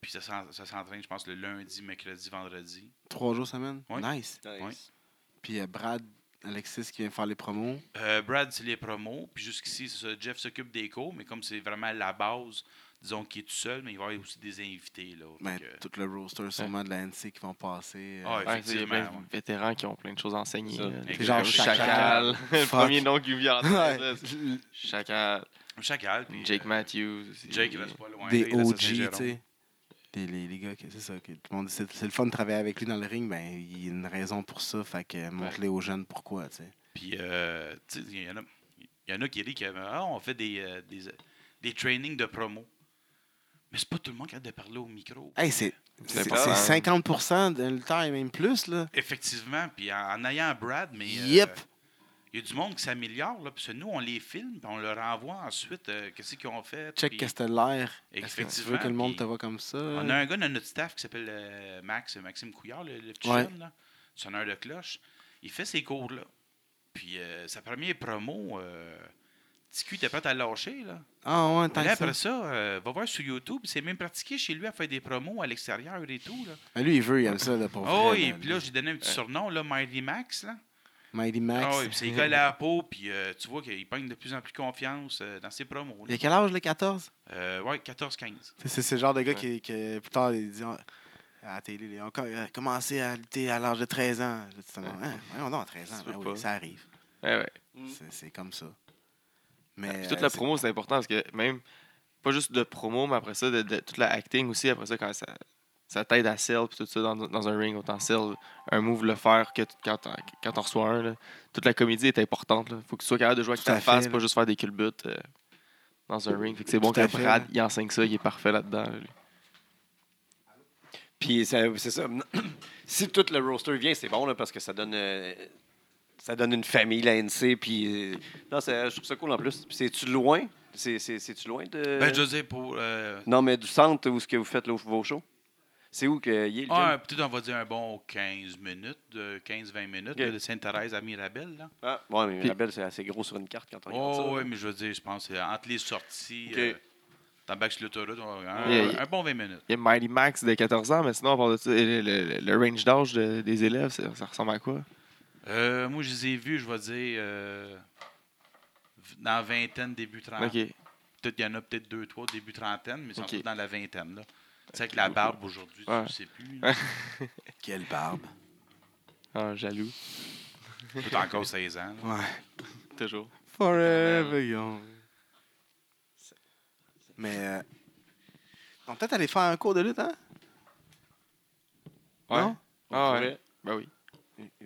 Puis ça, s'en- ça s'entraîne, je pense, le lundi, mercredi, vendredi. Trois jours semaine? Ouais. Nice. Nice. Puis euh, Brad, Alexis qui vient faire les promos. Euh, Brad, c'est les promos. Puis jusqu'ici, c'est Jeff s'occupe des cours, mais comme c'est vraiment la base, disons qu'il est tout seul, mais il va y avoir aussi des invités. Là, Ben, que- tout le roster sûrement de la NC qui vont passer. euh, Ah, Ouais, ouais. de vétérans qui ont plein de choses. C'est Des genre Chacal. Chacal. [LAUGHS] le premier nom qui vient c'est Chacal. Chacal. puis, Jake euh, Matthews. Jake, il reste pas loin. des OG, tu sais. Les, les, les gars, que c'est ça. Que tout le monde dit, c'est, c'est le fun de travailler avec lui dans le ring. Ben, il y a une raison pour ça. Fait que montre-les aux jeunes pourquoi, tu sais. Puis, euh, tu sais, il y, en a- il y en a qui disent que, ah, on fait des, euh, des, des trainings de promo. Mais c'est pas tout le monde qui a de parler au micro. Hey, c'est, C'est c'est 50% de le temps et même plus, là. Effectivement, puis en, en ayant Brad, mais euh, Yep. Il y a du monde qui s'améliore. Là, parce que nous, on les filme, puis on leur envoie ensuite euh, qu'est-ce qu'ils ont fait. Check qu'est-ce que l'air. Est-ce que tu veux que le monde te voit comme ça? On a un gars dans notre staff qui s'appelle euh, Max, Maxime Couillard, le, le petit Ouais. jeune, là, sonneur de cloche. Il fait ces cours-là. Puis euh, sa première promo, euh, Ticu était prêt à lâcher. Là. Ah ouais, tant ça. après ça, va voir sur YouTube. C'est même pratiqué chez lui à faire des promos à l'extérieur et tout. Là. Ben, lui, il veut, il aime ça, là, pour Oh, vrai, et puis là, j'ai donné un petit surnom, là, Mighty Max. Là. Mighty Max. Ah oui, puis c'est collé à la peau, puis euh, tu vois qu'il pogne de plus en plus confiance euh, dans ses promos. Il Là. a quel âge, le 14? Euh, ouais, 14-15. C'est, le genre de gars Ouais. qui, qui, plus tard, il dit ah, à la télé, il a encore- il a commencé à lutter à l'âge de 13 ans. Là, tu te demandes, hein, voyons donc, à 13 ans, ben oui, ça arrive. Ouais, ouais. C'est, c'est comme ça. Mais, Puis toute euh, la promo, c'est important parce que même, pas juste de promo, mais après ça, de, de- toute la acting aussi, après ça, quand ça, ça t'aide à sell, puis tout ça dans, dans un ring, autant sell un move, le faire que quand t'en, quand t'en reçois un. là. Toute la comédie est importante. Il faut que tu sois capable de jouer avec ta face, pas là. juste faire des culbutes euh, dans un ring. Fait que c'est bon que fait, Brad là. il enseigne ça, il est parfait là-dedans. là. Puis c'est ça. [CLEARS THROAT] si tout le roster vient, c'est bon là, parce que ça donne, euh, ça donne une famille, la NC. Puis euh, non, c'est- je trouve ça cool en plus. Puis c'est-tu loin? C'est, c'est, c'est-tu loin de. Ben, je veux dire, pour. euh, Non, mais du centre où ce que vous faites là, vos shows? C'est où qu'il est le gym? ah, peut-être on va dire un bon 15 minutes, de 15-20 minutes, Ok. là, de Sainte-Thérèse à Mirabel. Là. Ah, ouais, mais la belle, c'est assez gros sur une carte quand on regarde ça. Oh, là. oui, mais je veux dire, je pense, c'est entre les sorties, Ok. euh, t'embarques sur l'autoroute, on va- un, Yeah, un bon 20 minutes. Il y a Mighty Max de 14 ans, mais sinon, à part de ça, le, le- le range d'âge de- des élèves, ça, ça ressemble à quoi? Euh, moi, je les ai vus, je vais dire, euh, dans vingtaine, début trentaine. Peut-être qu'il y en a peut-être deux, trois, début trentaine, mais ils sont tous dans la vingtaine. Là. Tu sais, avec la barbe aujourd'hui, tu ne sais plus. là. [LAUGHS] Quelle barbe? Ah, jaloux. T'as encore 16 ans. là. Ouais. Toujours. Forever young. Mais. euh, on va peut-être aller faire un cours de lutte, hein? Ouais. Non? Ah, ouais. pourrait Ben oui.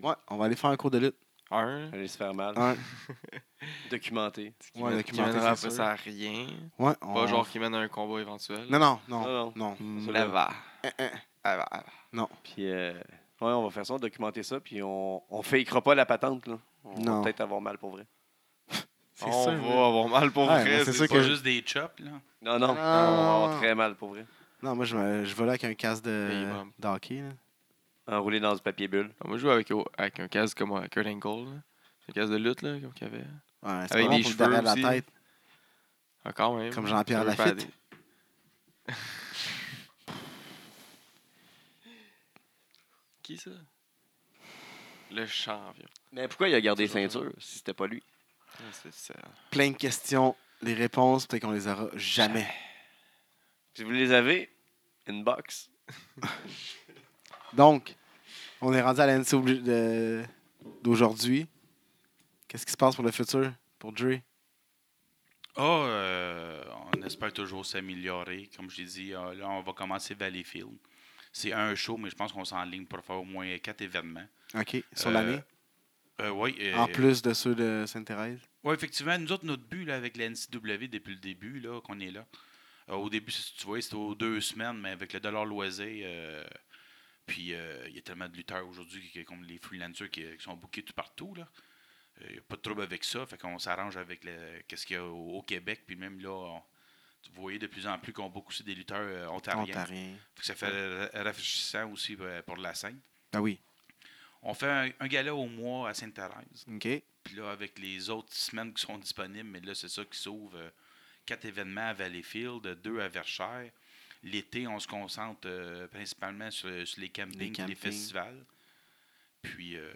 Ouais, on va aller faire un cours de lutte. Un. Aller se faire mal. Ouais, [LAUGHS] Documenter. Qui, Ouais, mène, qui documenter, mènera c'est après sûr. ça à rien. ouais. on- Pas genre qui mène à un combat éventuel. Non, non, non. Non, Non. Ça, Never. Hein, hein. Never, never. Puis, euh, ouais, on va faire ça, documenter ça, puis on, on fakera pas la patente. Là. On Non. va peut-être avoir mal pour vrai. [LAUGHS] C'est On sûr, va avoir mal pour Ouais, vrai. c'est c'est sûr C'est que- pas juste des chops. Là. Non, non, Ah. on va avoir très mal pour vrai. Non, moi, je, me, je vais là avec un casque de, d'hockey. là. Enroulé dans du papier bulle. Moi, je joue avec, avec un casque comme euh, Kurt Angle. là. Un casque de lutte, là, comme qu'il y avait. Ouais, c'est Avec pas bon des pour le cheveux derrière la aussi. tête. Encore même. Comme Jean-Pierre Lafitte. [LAUGHS] Qui ça? Le champion. Mais pourquoi il a gardé ceinture si c'était pas lui? C'est ça. Plein de questions. Les réponses, peut-être qu'on les aura jamais. Si vous les avez, inbox. [LAUGHS] Donc, on est rendu à l'NC obli- de- d'aujourd'hui. Qu'est-ce qui se passe pour le futur, pour Dre? Ah, euh, on espère toujours s'améliorer. Comme je l'ai dit, euh, là, on va commencer Valleyfield. C'est un show, mais je pense qu'on s'enligne pour faire au moins quatre événements. OK. Sur Euh, l'année? Oui. En plus de ceux de Sainte-Thérèse? Oui, effectivement, nous autres, notre but là, avec la NCW depuis le début, là, qu'on est là. au début, tu vois, c'était aux deux semaines, mais avec le dollar euh, puis euh, il y a tellement de lutteurs aujourd'hui, qui- comme les freelancers qui, qui sont bookés tout partout. là. Il n'y a pas de trouble avec ça. Fait qu'on s'arrange avec le, qu'est-ce qu'il y a au, au Québec. Puis même là, on- vous voyez de plus en plus qu'on book aussi des lutteurs euh, ontariens. Ontarien. Fait que ça fait ra- rafraîchissant aussi euh, pour la scène. Ah oui. On fait un, un gala au mois à Sainte-Thérèse. OK. Puis là, avec les autres semaines qui sont disponibles, mais là, c'est ça qui s'ouvre. euh, quatre événements à Valleyfield, deux à Verchères. L'été, on se concentre euh, principalement sur, sur les campings, Les et les festivals. Puis, euh,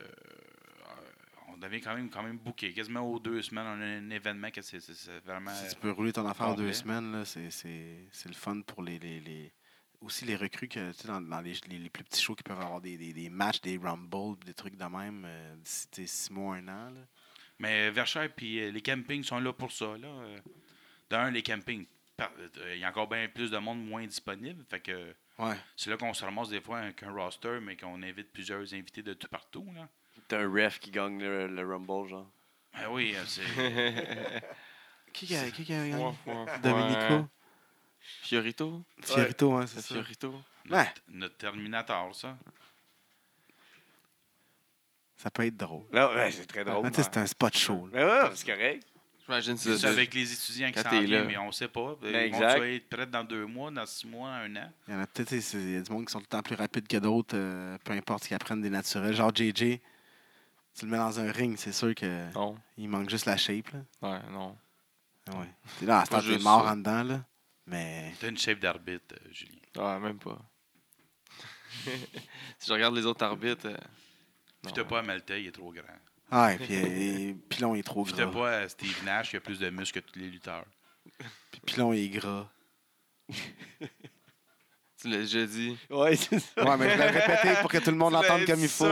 on devient quand même, quand même booké. Quasiment aux deux semaines, on a un événement que c'est vraiment. Si tu peux rouler ton affaire en deux semaines, c'est, le fun pour les, les, les- aussi les recrues que tu sais, dans, dans les, les, plus petits shows qui peuvent avoir des, des, des matchs, des rumbles, des trucs de même euh, d'ici six mois, un an. Là. Mais Verchères puis euh, les campings sont là pour ça. Là. D'un, les campings, euh, il y a encore bien plus de monde moins disponible. Fait que Ouais. c'est là qu'on se ramasse des fois avec un roster, mais qu'on invite plusieurs invités de tout partout. Là. T'as un ref qui gagne le, le Rumble, genre. Ah oui, euh, c'est. [LAUGHS] Qui qui a, qui a gagné? Dominico? Fiorito? Fiorito, hein, c'est ça. Fiorito. Ouais. Notre, notre Terminator, ça. Ça peut être drôle. Non, ouais, c'est très drôle. C'est un spot show. là. Mais ouais, c'est correct. J'imagine C'est que ça avec les étudiants qui s'en viennent, là. mais on ne sait pas. Ben, Ils vont exact. être prêts dans deux mois, dans six mois, un an. Il y en a peut-être, tu sais, c'est- il y a du monde qui sont tout le temps plus rapides que d'autres, euh, peu importe ce qu'ils apprennent des naturels. Genre JJ, tu le mets dans un ring, c'est sûr qu'il Non. manque juste la shape. Là. Ouais, non. Ah Ouais. T'es là, à ce t'es mort ça. en dedans, là. Mais. T'as une shape d'arbitre, euh, Julien. Ouais, même pas. [LAUGHS] si je regarde les autres arbitres. euh, Puis t'as pas Amalta, il est trop grand. Ah, et puis euh, Pilon est trop Puis t'as gras. pas euh, Steve Nash qui a plus de muscles que tous les lutteurs. Puis Pilon est gras. [LAUGHS] Tu l'as déjà dit. Ouais, c'est ça. Ouais, mais je l'ai répété pour que tout le monde l'entende comme il faut.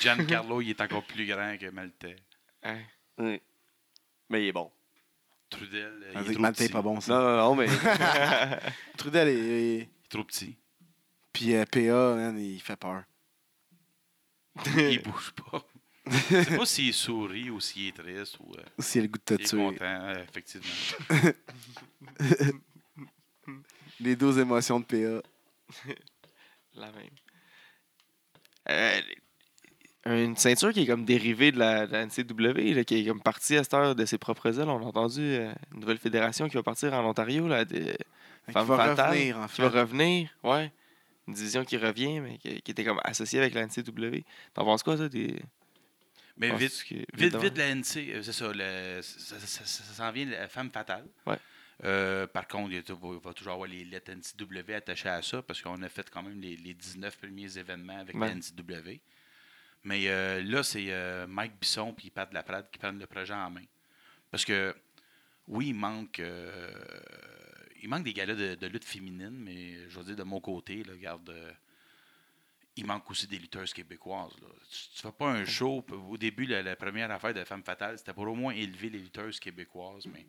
Giancarlo, il est encore plus grand que Maltais. Hein? Oui. Mais il est bon. Trudel, il est Malte est pas bon, ça. Non, non, non, mais. [LAUGHS] Trudel est. est- Il est trop petit. Puis euh, PA, man, il fait peur. Il bouge pas. Je sais pas s'il sourit ou s'il est triste ou euh, S'il a le goût de te s'il est tuer. content, euh, effectivement. [LAUGHS] Les deux émotions de PA. [LAUGHS] La même. Euh, une ceinture qui est comme dérivée de la, de la NCW, là, qui est comme partie à cette heure de ses propres ailes. On a entendu euh, une nouvelle fédération qui va partir en Ontario, là, de, Qui Femme va fatale, revenir, en qui fait. va revenir. Ouais. Une division qui revient, mais qui, qui était comme associée avec la NCW. T'en penses quoi, ça? Des... Mais vite, que- Vite, de- vite, la NC, euh, c'est ça, le- ça, ça- ça- ça s'en vient, la femme fatale. Ouais. Euh, par contre, il va toujours avoir les lettres NCW attachées à ça parce qu'on a fait quand même les, les 19 premiers événements avec Ouais. la NCW. Mais euh, là, c'est euh, Mike Bisson et Pat Laprade qui prennent le projet en main. Parce que, oui, il manque, il manque des galas de, de lutte féminine, mais je veux dire, de mon côté, là, regarde, il manque aussi des lutteuses québécoises. là. Tu ne fais pas un show. Au début, la, la première affaire de Femme Fatale, c'était pour au moins élever les lutteuses québécoises, mais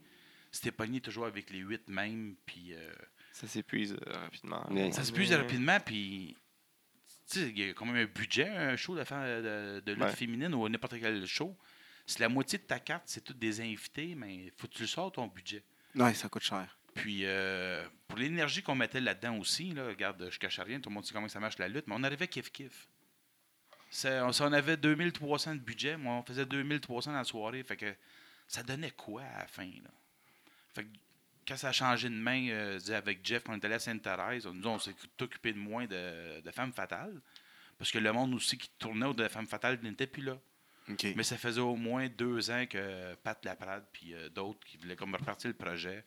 c'était pogné toujours avec les huit mêmes, puis euh, Ça s'épuise euh, rapidement. Mais- ça se plus rapidement, puis tu sais, il y a quand même un budget, un show de, de, de lutte Ouais. féminine ou n'importe quel show. Si la moitié de ta carte, c'est toutes des invités, mais faut que tu le sors ton budget. Ouais, ça coûte cher. Puis, euh, pour l'énergie qu'on mettait là-dedans aussi, là, regarde, je cache rien, tout le monde sait comment ça marche la lutte, mais on arrivait kiff-kiff. On, on avait 2300 de budget, moi, on faisait 2300 dans la soirée. Fait que ça donnait quoi à la fin? Là? Fait que quand ça a changé de main euh, avec Jeff, quand on est allé à Sainte-Thérèse, on, nous, on s'est occupé de moins de, de femmes fatales. Parce que le monde aussi qui tournait autour de la femme fatale n'était plus là. Mais ça faisait au moins deux ans que Pat Laprade puis euh, d'autres qui voulaient comme repartir le projet.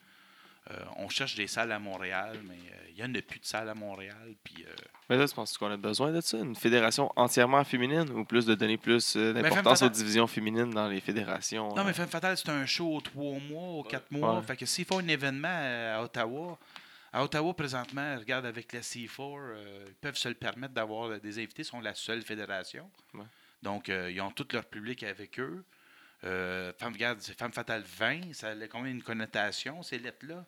Euh, on cherche des salles à Montréal, mais il n'y en a plus de salles à Montréal. Puis, euh, Mais là, tu penses qu'on a besoin de ça? Une fédération entièrement féminine ou plus de donner plus euh, d'importance aux divisions féminines dans les fédérations? Non, mais Femme Fatale, c'est un show aux trois mois, aux quatre mois. Ouais. Fait que s'ils font un événement à Ottawa, à Ottawa, présentement, regarde, avec la C4, euh, ils peuvent se le permettre d'avoir des invités. Ils sont la seule fédération. Ouais. Donc, euh, ils ont tout leur public avec eux. Euh, Femme, regarde, Femme Fatale 20, ça a quand même une connotation, ces lettres-là?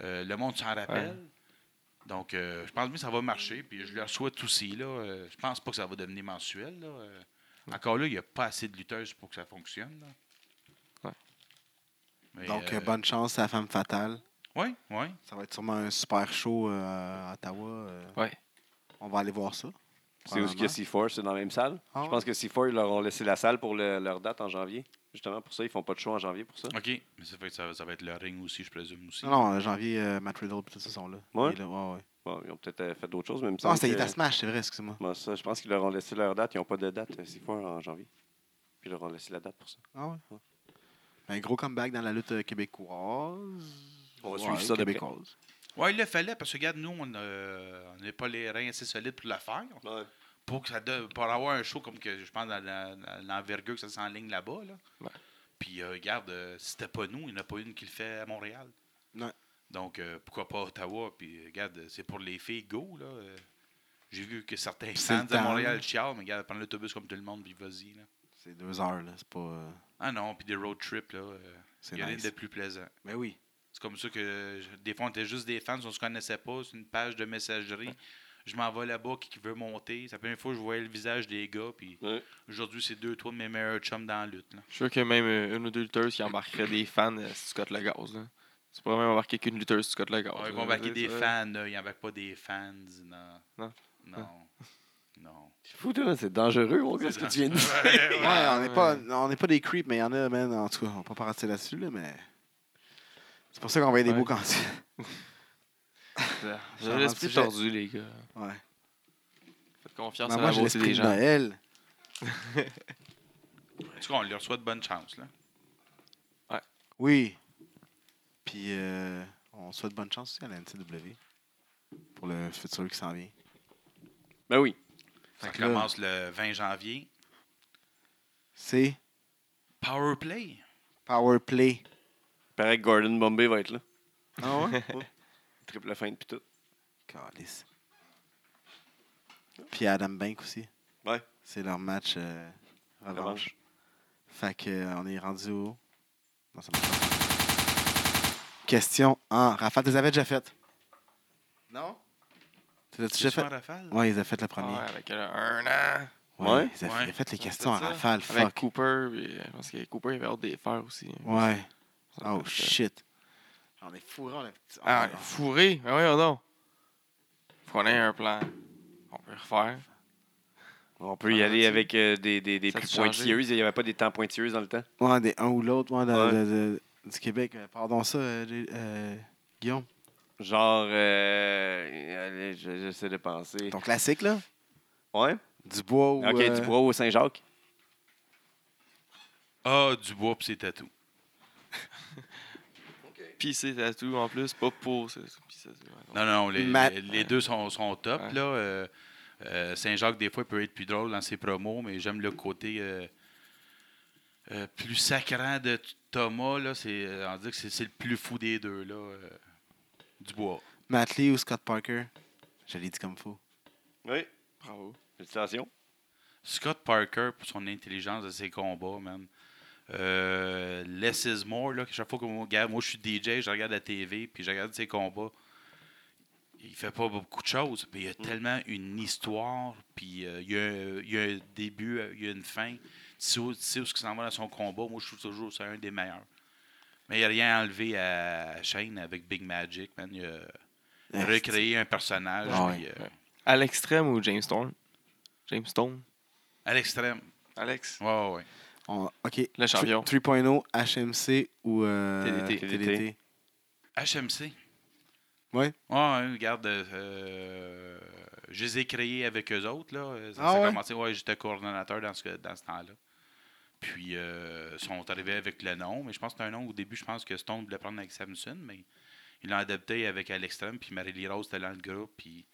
Euh, le monde s'en rappelle. Donc, euh, je pense bien que ça va marcher. Puis je leur souhaite aussi. Là, euh, je pense pas que ça va devenir mensuel. Là. Euh, encore là, il n'y a pas assez de lutteuses pour que ça fonctionne. Là. Ouais. Mais, Donc, bonne chance à la femme fatale. Oui, oui. Ça va être sûrement un super show euh, à Ottawa. euh. Ouais. On va aller voir ça. C'est où ce qu'il y a C4, c'est dans la même salle. Ah Je pense que C4, ils leur ont laissé la salle pour le- leur date en janvier. Justement, pour ça, ils font pas de show en janvier pour ça. OK. Mais ça fait que ça, ça va être le ring aussi, je présume aussi. Non, non, euh, janvier, euh, Matt Riddle tout ça sont là. Ouais? Il est là, ouais, ouais. Bon, ils ont peut-être euh, fait d'autres choses, mais il me Ah, semble c'était que- à Smash, c'est vrai, excuse-moi. Bon, ça, je pense qu'ils leur ont laissé leur date. Ils n'ont pas de date, euh, C4, en janvier. Puis ils leur ont laissé la date pour ça. Ah ouais? Un gros comeback dans la lutte euh, québécoise. On va Ouais, suivre ça de près. Oui, il le fallait parce que, regarde, nous, on euh, n'a pas les reins assez solides pour le faire. Pour, que ça pour avoir un show comme que je pense dans l'envergure que ça s'enligne là-bas. Là. Ouais. Puis, euh, regarde, euh, si c'était pas nous, il n'y en a pas une qui le fait à Montréal. Ouais. Donc, euh, pourquoi pas Ottawa? Puis, regarde, c'est pour les filles, go. Là. Euh, J'ai vu que certains fans temps. Montréal chialent, mais regarde, prendre l'autobus comme tout le monde, puis vas-y. Là. C'est deux heures, là. C'est pas. Ah non, puis des road trips, là. c'est il y a rien nice. de plus plaisant. Mais oui. C'est comme ça que des fois, on était juste des fans, on se connaissait pas. C'est une page de messagerie. Je m'en vais là-bas, qui veut monter. C'est la première fois que je voyais le visage des gars. Puis Ouais. aujourd'hui, c'est deux, trois de mes meilleurs chums dans la lutte. là. Je suis sûr qu'il y a même euh, une ou deux lutteuses qui embarqueraient des fans euh, si tu cotes le gaz. Là. Tu pourrais même embarquer qu'une lutteuse si tu cotes le gaz. Ouais, ils vont embarquer des ça. fans, là. ils n'embarquent pas des fans. Non. Non. Non. [LAUGHS] Non. C'est fou, toi, c'est dangereux, mon gars, ce que tu viens de [LAUGHS] dire. Ouais, Ouais, ouais. on n'est pas, on n'est pas des creeps, mais il y en a, man. En tout cas, on va pas partir là-dessus, là, mais. C'est pour ça qu'on va des Ouais. beaux candidats. Vous avez l'esprit tordu, les gars. Ouais. Faites confiance Mais à moi, la beauté l'esprit des de gens. Noël. En tout cas, on leur souhaite bonne chance. Là. Oui. Puis, euh, on souhaite bonne chance aussi à la NCW pour le futur qui s'en vient. Ben oui. Ça Fait que là- commence le 20 janvier. C'est Power Play. Pareil que Gordon Bombay va être là. Ah ouais? [LAUGHS] Triple fin puis tout. Calice. Puis Adam Bank aussi. Ouais. C'est leur match euh, revanche. Revanche. Fait que euh, on est rendu au. Non, ça marche pas. Question en Rafale, tu les avais déjà faites? Non? Tu les as déjà C'est fait? Rafale? Ouais, ils ont fait le Ah premier. ouais, avec euh, un an. Ouais, Ouais. Ils ont Ouais. ils ont fait les questions en rafale. Avec Fuck. Cooper. puis, euh, parce que Cooper, il avait hâte de les faire aussi. Ouais. Oh shit. On est fourré, on est. Ah, fourré? Ah non. Qu'on ait un plan. On peut refaire. On peut y Ah, aller avec euh, des, des, des plus pointilleuses. Il n'y avait pas des temps pointilleuses dans le temps? Ouais, des un ou l'autre, ouais, de- Ouais. de- de- du Québec. Euh, Pardon ça, euh, euh, Guillaume. Genre, euh, allez, je- j'essaie de penser. Ton classique, là? Ouais. Dubois ou. Ok, euh, du bois au Saint-Jacques. Ah, du bois puis c'est tatou. [LAUGHS] Puis c'est tatou en plus, pas pour. c'est- puis c'est- ouais, Non, non, les, Ma- les, les deux sont, sont top. Ouais. Là. Euh, euh, Saint-Jacques, des fois, peut être plus drôle dans ses promos, mais j'aime le côté euh, euh, plus sacrant de t- Thomas. Là, c'est, on dit que c'est, c'est le plus fou des deux. Là, euh, du bois. Matt Lee ou Scott Parker? Je l'ai dit comme faux. Oui. Bravo. Félicitations. Scott Parker, pour son intelligence de ses combats, man. Euh, less is more. Là, que chaque fois que moi, regarde, moi, je suis DJ, je regarde la TV, puis je regarde ses combats. Il fait pas beaucoup de choses, mais il y a tellement une histoire, puis euh, il, y a, un- il y a un début, euh, il y a une fin. Tu sais où, tu sais où ce qui s'en va dans son combat. Moi, je trouve toujours que c'est un des meilleurs. Mais il n'y a rien à enlever à Shane avec Big Magic, man. Il a Ah, recréé un personnage. Ah puis, ouais. euh, À l'extrême ou James Stone James Stone à l'extrême. Alex Ouais, ouais, ouais. On- OK. Le champion. 3.0, HMC ou euh, TDT. TDT. HMC. Ouais. Ouais, ouais, regarde, euh, je les ai créés avec eux autres. Là. Ça, Ah ça a ouais? commencé, ouais, j'étais coordonnateur dans ce, dans ce temps-là. Puis, euh, ils sont arrivés avec le nom, mais je pense que c'était un nom au début, je pense que Stone voulait prendre avec Samson, mais ils l'ont adapté avec à l'extrême, puis Marie-Lee Rose était dans le groupe, puis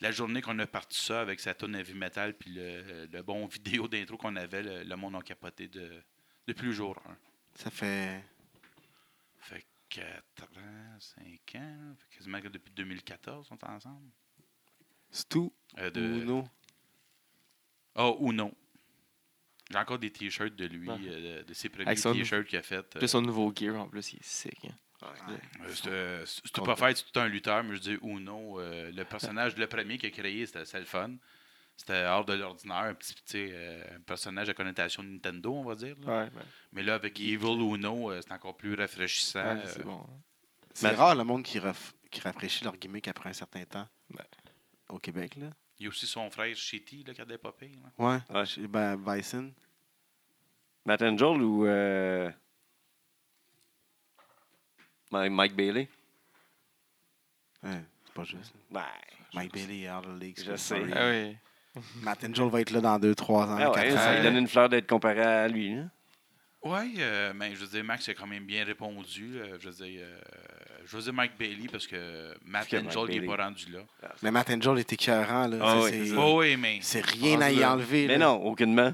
la journée qu'on a parti ça avec sa tonne heavy metal, puis le, le bon vidéo d'intro qu'on avait, le, le monde a capoté de, depuis le jour 1. Ça fait. Fait 4 ans, 5 ans, fait quasiment que depuis 2014, ils sont ensemble. Stu Euh, de... ou no? Ah, ou non. J'ai encore des t-shirts de lui, Ah. euh, de ses premiers t-shirts qu'il a fait. euh, Plus son nouveau gear en plus, il est sick. hein. Euh, c'est, euh, c'est- c'est pas fait, c'est tout un lutteur, mais je dis Uno. euh, le personnage, le premier qu'il a créé, c'était le fun. C'était hors de l'ordinaire, un petit euh, un personnage à connotation Nintendo, on va dire. là. Ouais, Mais là, avec Evil Uno, euh, c'est encore plus rafraîchissant. ouais, euh, c'est bon. C'est Mais- rare le monde qui, raf- qui rafraîchit leur gimmick après un certain temps. Ouais. Au Québec, là. Il y a aussi son frère Shitty là, qui a des là. Ouais. Ben, Bison. Matt Angel ou euh, Mike Bailey? Ouais, c'est pas juste. Ben, Mike Bailey est out of the league. Je sais. Ah oui. Matt Angel va être là dans 2-3 ans. ah ouais, 4 ça ans. lui donne une fleur d'être comparé à lui. hein? Oui, mais je veux dire, Max a quand même bien répondu. là. je veux dire, euh, je veux dire Mike Bailey parce que Matt Angel il n'est pas rendu là. Mais Matt Angel est écœurant. Là. Ah oui, c'est- ça. Oh, oui, mais. c'est rien à y enlever. Mais là. non, aucunement.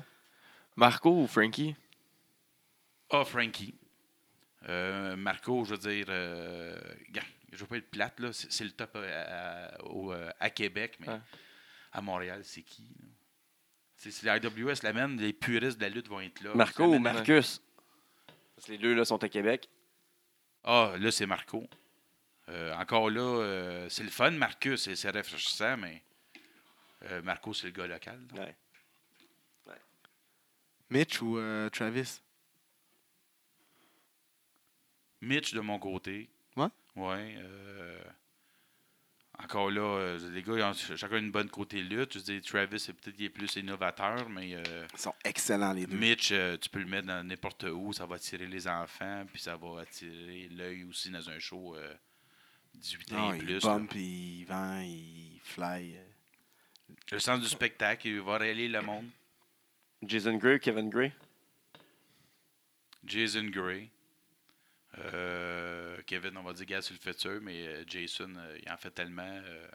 Marco ou Frankie? Ah, Frankie. Euh, Marco, je veux dire, euh, je veux pas être plate, là. C'est, c'est le top euh, à, au, euh, à Québec, mais Ouais. à Montréal, c'est qui? là? C'est, si la IWS l'amène, les puristes de la lutte vont être là. Marco ou amène- Marcus? Parce que les deux là, sont à Québec. Ah, là, c'est Marco. Euh, encore là, euh, c'est le fun, Marcus, c'est, c'est rafraîchissant, mais euh, Marco, c'est le gars local. là. Ouais. Mitch ou euh, Travis? Mitch, de mon côté. Ouais? Ouais. euh, encore là, euh, les gars, ils ont ch- chacun une bonne côté lutte. Je dis, Travis, c'est peut-être qu'il est plus innovateur, mais euh, Ils sont excellents, les deux. Mitch, euh, tu peux le mettre dans n'importe où. Ça va attirer les enfants, puis ça va attirer l'œil aussi dans un show euh, 18 ans et il plus. là. bump, il vend, il fly. Le sens du spectacle, il va relayer le monde. Jason Gray, Kevin Gray? Jason Gray. Euh, Kevin, on va dire gars sur le futur, mais euh, Jason, euh, il en fait tellement. Euh,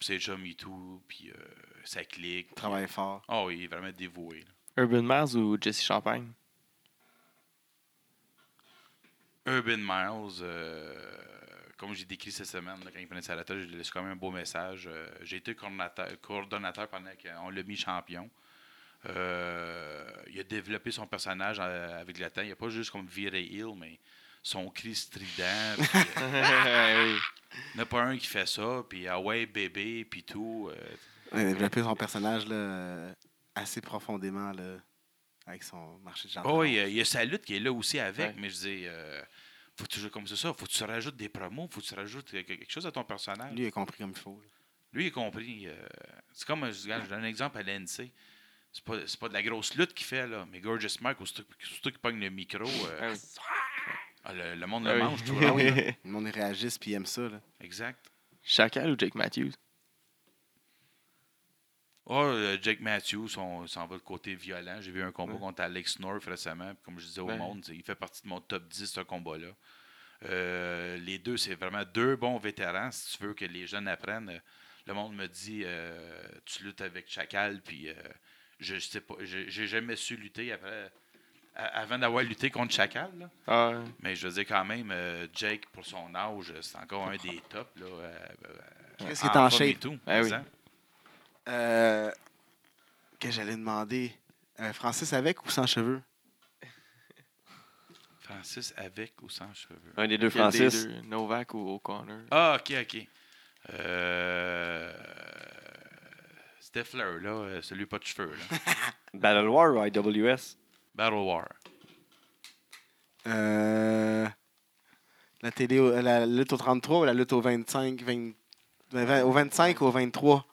c'est déjà MeToo, puis euh, ça clique. Il travaille fort. Oh, il est vraiment dévoué. là. Urban Mars ou Jesse Champagne? Urban Miles, euh, comme j'ai décrit cette semaine, là, quand il prenait sa retraite, je lui ai laissé quand même un beau message. Euh, j'ai été coordonnateur, coordonnateur pendant qu'on l'a mis champion. Euh, il a développé son personnage euh, avec le temps. Il n'a pas juste comme viré heel, mais son cri strident. [LAUGHS] puis, euh. Il n'y en a pas un qui fait ça, puis ah ouais, bébé, puis tout. euh, Il a développé son personnage là, assez profondément là, avec son marché de jardin. Oh, il y, a, il y a sa lutte qui est là aussi avec, Ouais. mais je dis, euh, faut toujours comme c'est ça, faut que tu rajoutes des promos, faut que tu rajoutes quelque quelque chose à ton personnage. Lui, il a compris comme il faut. là. Lui, il a compris. euh, c'est comme, je, regarde, je donne un exemple à l'NC. C'est pas, c'est pas de la grosse lutte qu'il fait, là, mais Gorgeous Mark, surtout surtout qu'il pogne le micro, euh, Ah ah, le, le monde Ah le oui. mange, tout Ah oui, là. [LAUGHS] Le monde réagisse puis il aime ça. Là. Exact. Chacal ou Jake Matthews? Oh, euh, Jake Matthews, on s'en va le côté violent. J'ai vu un combat Ouais. contre Alex North récemment. Comme je disais au Ouais. monde, il fait partie de mon top 10, ce combat-là. Euh, les deux, c'est vraiment deux bons vétérans. Si tu veux que les jeunes apprennent, le monde me dit euh, tu luttes avec Chacal, puis euh, je sais pas, j'ai jamais su lutter après, avant d'avoir lutté contre Chacal. là. Ah, Mais je veux dire quand même, euh, Jake, pour son âge, c'est encore un des tops. Là, euh, euh, Qu'est-ce qui est en forme et shape? tout, Ah oui. exact. Euh, que j'allais demander euh, Francis avec ou sans cheveux? Francis avec ou sans cheveux? Un des deux quel des Francis. deux? Novak ou O'Connor? Ah, ok, ok. Euh... C'était Fleur, là, euh, celui pas de cheveux. Là. [LAUGHS] Battle War ou IWS? Battle War. Euh, La télé, la lutte au 33 ou la lutte au 25 20 vingt- Au 25 ou au 23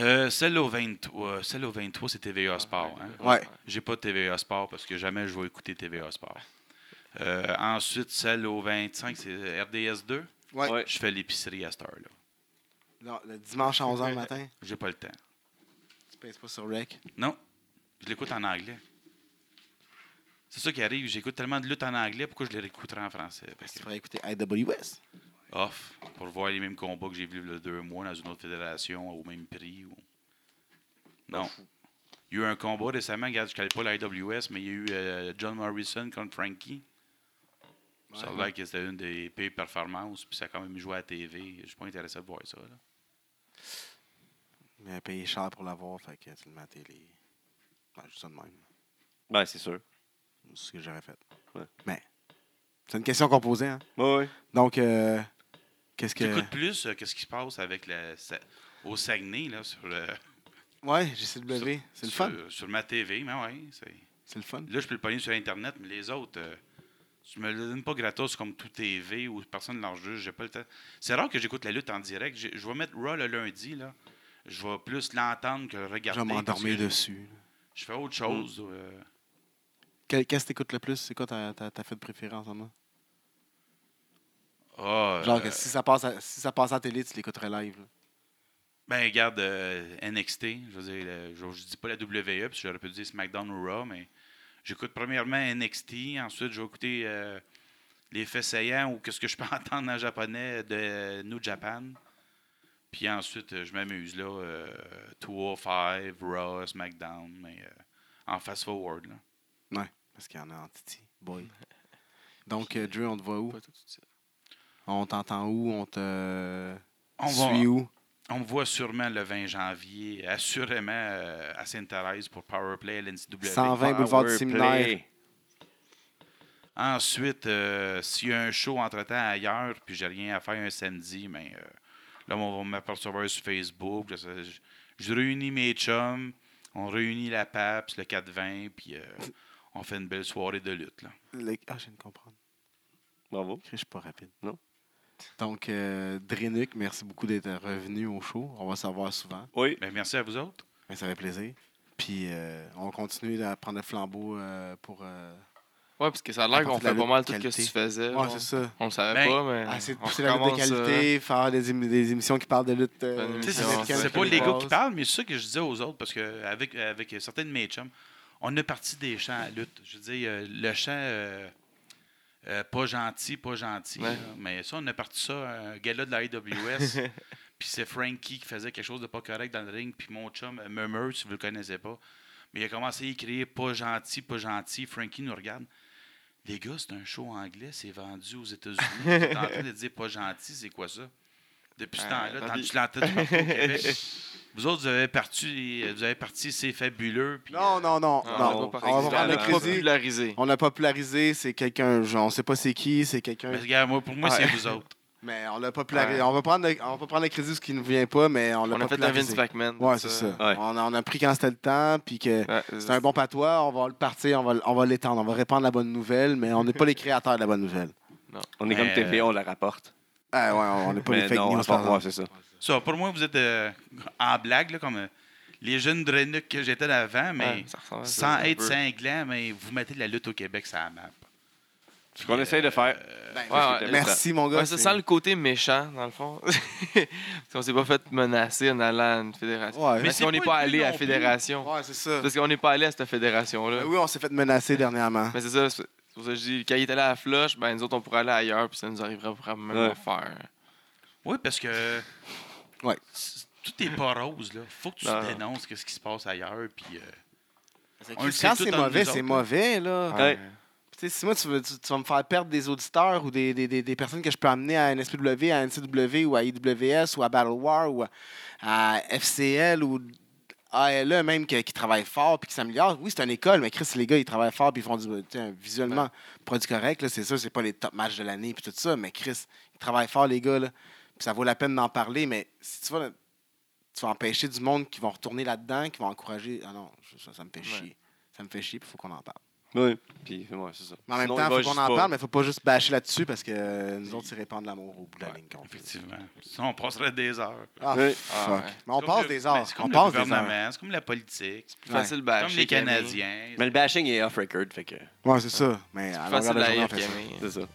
Euh, celle, au 23, celle au 23, c'est TVA Sport. Hein? Ouais. J'ai pas de TVA Sport parce que jamais je vais écouter TVA Sport. Euh, ensuite, celle au 25, c'est RDS 2. Ouais. Ouais. Je fais l'épicerie à cette heure-là. Non, le dimanche à 11h le matin? J'ai pas le temps. Tu pèses pas sur Rec? Non, je l'écoute en anglais. C'est ça qui arrive. J'écoute tellement de lutte en anglais, pourquoi je les réécouterais en français? Parce Tu que- pourrais écouter IWS. off pour voir les mêmes combats que j'ai vus il y a deux mois dans une autre fédération au même prix. ou- Non. Il y a eu un combat récemment, regarde, je ne connais pas la IWS, mais il y a eu euh, John Morrison contre Frankie. ça a l'air que c'était une des pires performances, puis ça a quand même joué à la TV. Je suis pas intéressé de voir ça. Là. Mais payé cher pour l'avoir, fait que tu le télé. Ouais, juste ça de même. Ben, c'est sûr. C'est ce que j'aurais fait. Ouais. Mais, C'est une question qu'on posait. Hein? Ouais. Donc, euh, qu'est-ce Tu que. écoutes plus euh, qu'est-ce qui se passe avec le, au Saguenay, là, sur, le, [LAUGHS] Ouais, JCW. C'est le fun. sur ma TV. Mais ouais, c'est- C'est le fun. là, je peux le pogner sur Internet, mais les autres, euh, tu me le donnes pas gratos comme tout TV ou personne ne l'en juge. J'ai pas le temps. C'est rare que j'écoute la lutte en direct. Je vais mettre Raw le lundi, là. Je vais plus l'entendre que le Je regarder. vais m'endormir dessus. Je fais autre chose. euh, Quel- Qu'est-ce que t'écoutes le plus? C'est quoi ta, ta, ta fête préférée en ce moment? ah, Genre, euh, que si ça passe à, si ça passe à la télé, tu l'écouterais live. là. Ben, regarde, euh, NXT, je veux dire, le- je, je dis pas la WWE, parce que j'aurais pu dire SmackDown ou Raw, mais j'écoute premièrement NXT, ensuite je vais écouter euh, les faits saillants ou qu'est-ce que je peux [LAUGHS] entendre en japonais de New Japan. Puis ensuite, euh, je m'amuse là, euh, 205, Raw, SmackDown, mais euh, en fast-forward. là. Parce qu'il y en a en Titi. Boy. [LAUGHS] Donc, euh, Drew, on te voit où? Pas tout de suite. On t'entend où? On te On va- suit où? On me voit sûrement le 20 janvier, assurément euh, à Sainte-Thérèse pour Powerplay à l'NCW. 120 boulevard du Power séminaire. play. Ensuite, euh, s'il y a un show entre-temps ailleurs, puis j'ai rien à faire un samedi, mais euh, là, on va m'apercevoir sur Facebook. Je, je- je réunis mes chums, on réunit la PAPS, le 420, puis euh, on fait une belle soirée de lutte. Là. Le- Ah, je viens de comprendre. Bravo. Je suis pas rapide. Non. Donc, euh, Drenuk, merci beaucoup d'être revenu au show. On va se revoir souvent. Oui. Ben, merci à vous autres. Mais ça fait plaisir. Puis, euh, on continue à prendre le flambeau euh, pour. Ouais, parce que ça a l'air qu'on fait pas mal de tout ce que tu faisais. Ouais, c'est ça. On le savait Ben, pas, mais. C'est de on pousser la lutte de euh, qualité, faire des, ém- des émissions qui parlent de lutte. euh, émission, C'est pas les gars qui parlent, mais c'est ça que je disais aux autres, parce qu'avec avec certains de mes chums, on a parti des chants à lutte. Je veux dire, euh, le chant euh, euh, pas gentil, pas gentil. Ouais. là. Mais ça, on a parti ça, un gars-là de la AWS. [LAUGHS] puis c'est Frankie qui faisait quelque chose de pas correct dans le ring. Puis mon chum, euh, Murmur, si vous le connaissez pas. Mais il a commencé à écrire pas gentil, pas gentil. Frankie nous regarde. Les gars, c'est un show anglais, c'est vendu aux États-Unis. Vous êtes en train de dire pas gentil, c'est quoi ça? Depuis ce Euh, temps-là, tant que tu l'entends partout au [LAUGHS] Québec. Vous autres, vous avez parti, vous avez parti, c'est fabuleux. puis, Non, euh, non, non. Ah, non. on On crédit. popularisé. On l'a popularisé, c'est quelqu'un, genre, on sait pas c'est qui, c'est quelqu'un. mais regarde, moi, pour moi, Ouais. c'est vous autres. Mais on l'a popularisé. Ouais. On va prendre le, on va prendre le crédit de ce qui ne vient pas, mais on l'a On a fait un. Vince McMahon. Ouais, c'est ça. Ouais. On, a, on a pris quand c'était le temps, puis que Ouais, c'est un bon patois, on va le partir, on va, on va l'étendre, on va répandre la bonne nouvelle, mais on n'est pas [LAUGHS] les créateurs de la bonne nouvelle. On est comme Mais, TV, on la rapporte. Ah ouais, on n'est pas Mais les fake non, news. par moi, c'est ça. Ça, pour moi, vous êtes euh, en blague, là, comme euh, les jeunes drenucs que j'étais avant, mais Ouais, ça ressemble à ça, sans être cinglant, mais vous mettez de la lutte au Québec, ça map. Ce qu'on essaie de faire. Ben, Ouais, ouais, Merci, mon gars. Ouais, ça sent le côté méchant, dans le fond. [LAUGHS] Parce qu'on s'est pas fait menacer en allant à une fédération. Ouais, Parce c'est qu'on n'est pas allé à la fédération. ouais, c'est ça. Parce qu'on n'est pas allé à cette fédération-là. Ben oui, on s'est fait menacer dernièrement. Mais c'est ça, c'est pour ça que je dis, quand il était allé à la flush, ben nous autres, on pourrait aller ailleurs, puis ça nous arriverait probablement Ouais. à faire. Oui, parce que Ouais. tout est pas rose. Là. faut que tu Non. dénonces ce qui se passe ailleurs. Puis, euh, Quand On le sait tout c'est mauvais, c'est mauvais, là. Si moi, tu, veux, tu, tu vas me faire perdre des auditeurs ou des, des, des, des personnes que je peux amener à NSPW, à NCW ou à IWS ou à Battle War ou à, à FCL ou ALE même qui, qui travaillent fort puis qui s'améliorent. Oui, c'est une école, mais Chris, les gars, ils travaillent fort puis ils font du visuellement Ouais. produit correct. C'est sûr, c'est pas les top matchs de l'année puis tout ça, mais Chris, ils travaillent fort, les gars. Là, puis ça vaut la peine d'en parler, mais si tu vas, tu vas empêcher du monde qui vont retourner là-dedans, qui vont encourager. Ah non, ça, ça me fait Ouais. chier. Ça me fait chier, puis il faut qu'on en parle. Oui. Puis, ouais, c'est ça. Mais en même Sinon, temps, il faut qu'on en pas- parle, mais il faut pas juste bâcher là-dessus parce que euh, nous autres, c'est répandre l'amour au bout de la Ouais, ligne. effectivement. Sinon, on passerait des heures. Ah, Oui. Ah, ouais. Mais on comme passe le- des ben, heures. C'est On comme le des heures. gouvernement, c'est comme la politique. C'est Plus Ouais. facile de comme bâcher les. Canadiens. Mais le bashing est off-record, fait que Ouais, c'est ça. Mais à de de journée, on fait ça. c'est ça.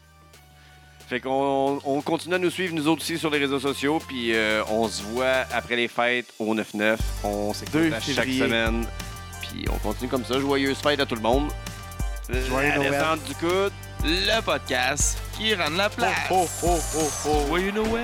Fait qu'on on continue à nous suivre, nous autres aussi, sur les réseaux sociaux. Puis euh, on se voit après les fêtes au 9-9. On s'écoute 2 à chaque semaine. Puis on continue comme ça. Joyeuse fête à tout le monde. Joyeux la Noël. descente du coude. Le podcast qui rend la place. Oh, oh, oh, oh. Joyeux Noël.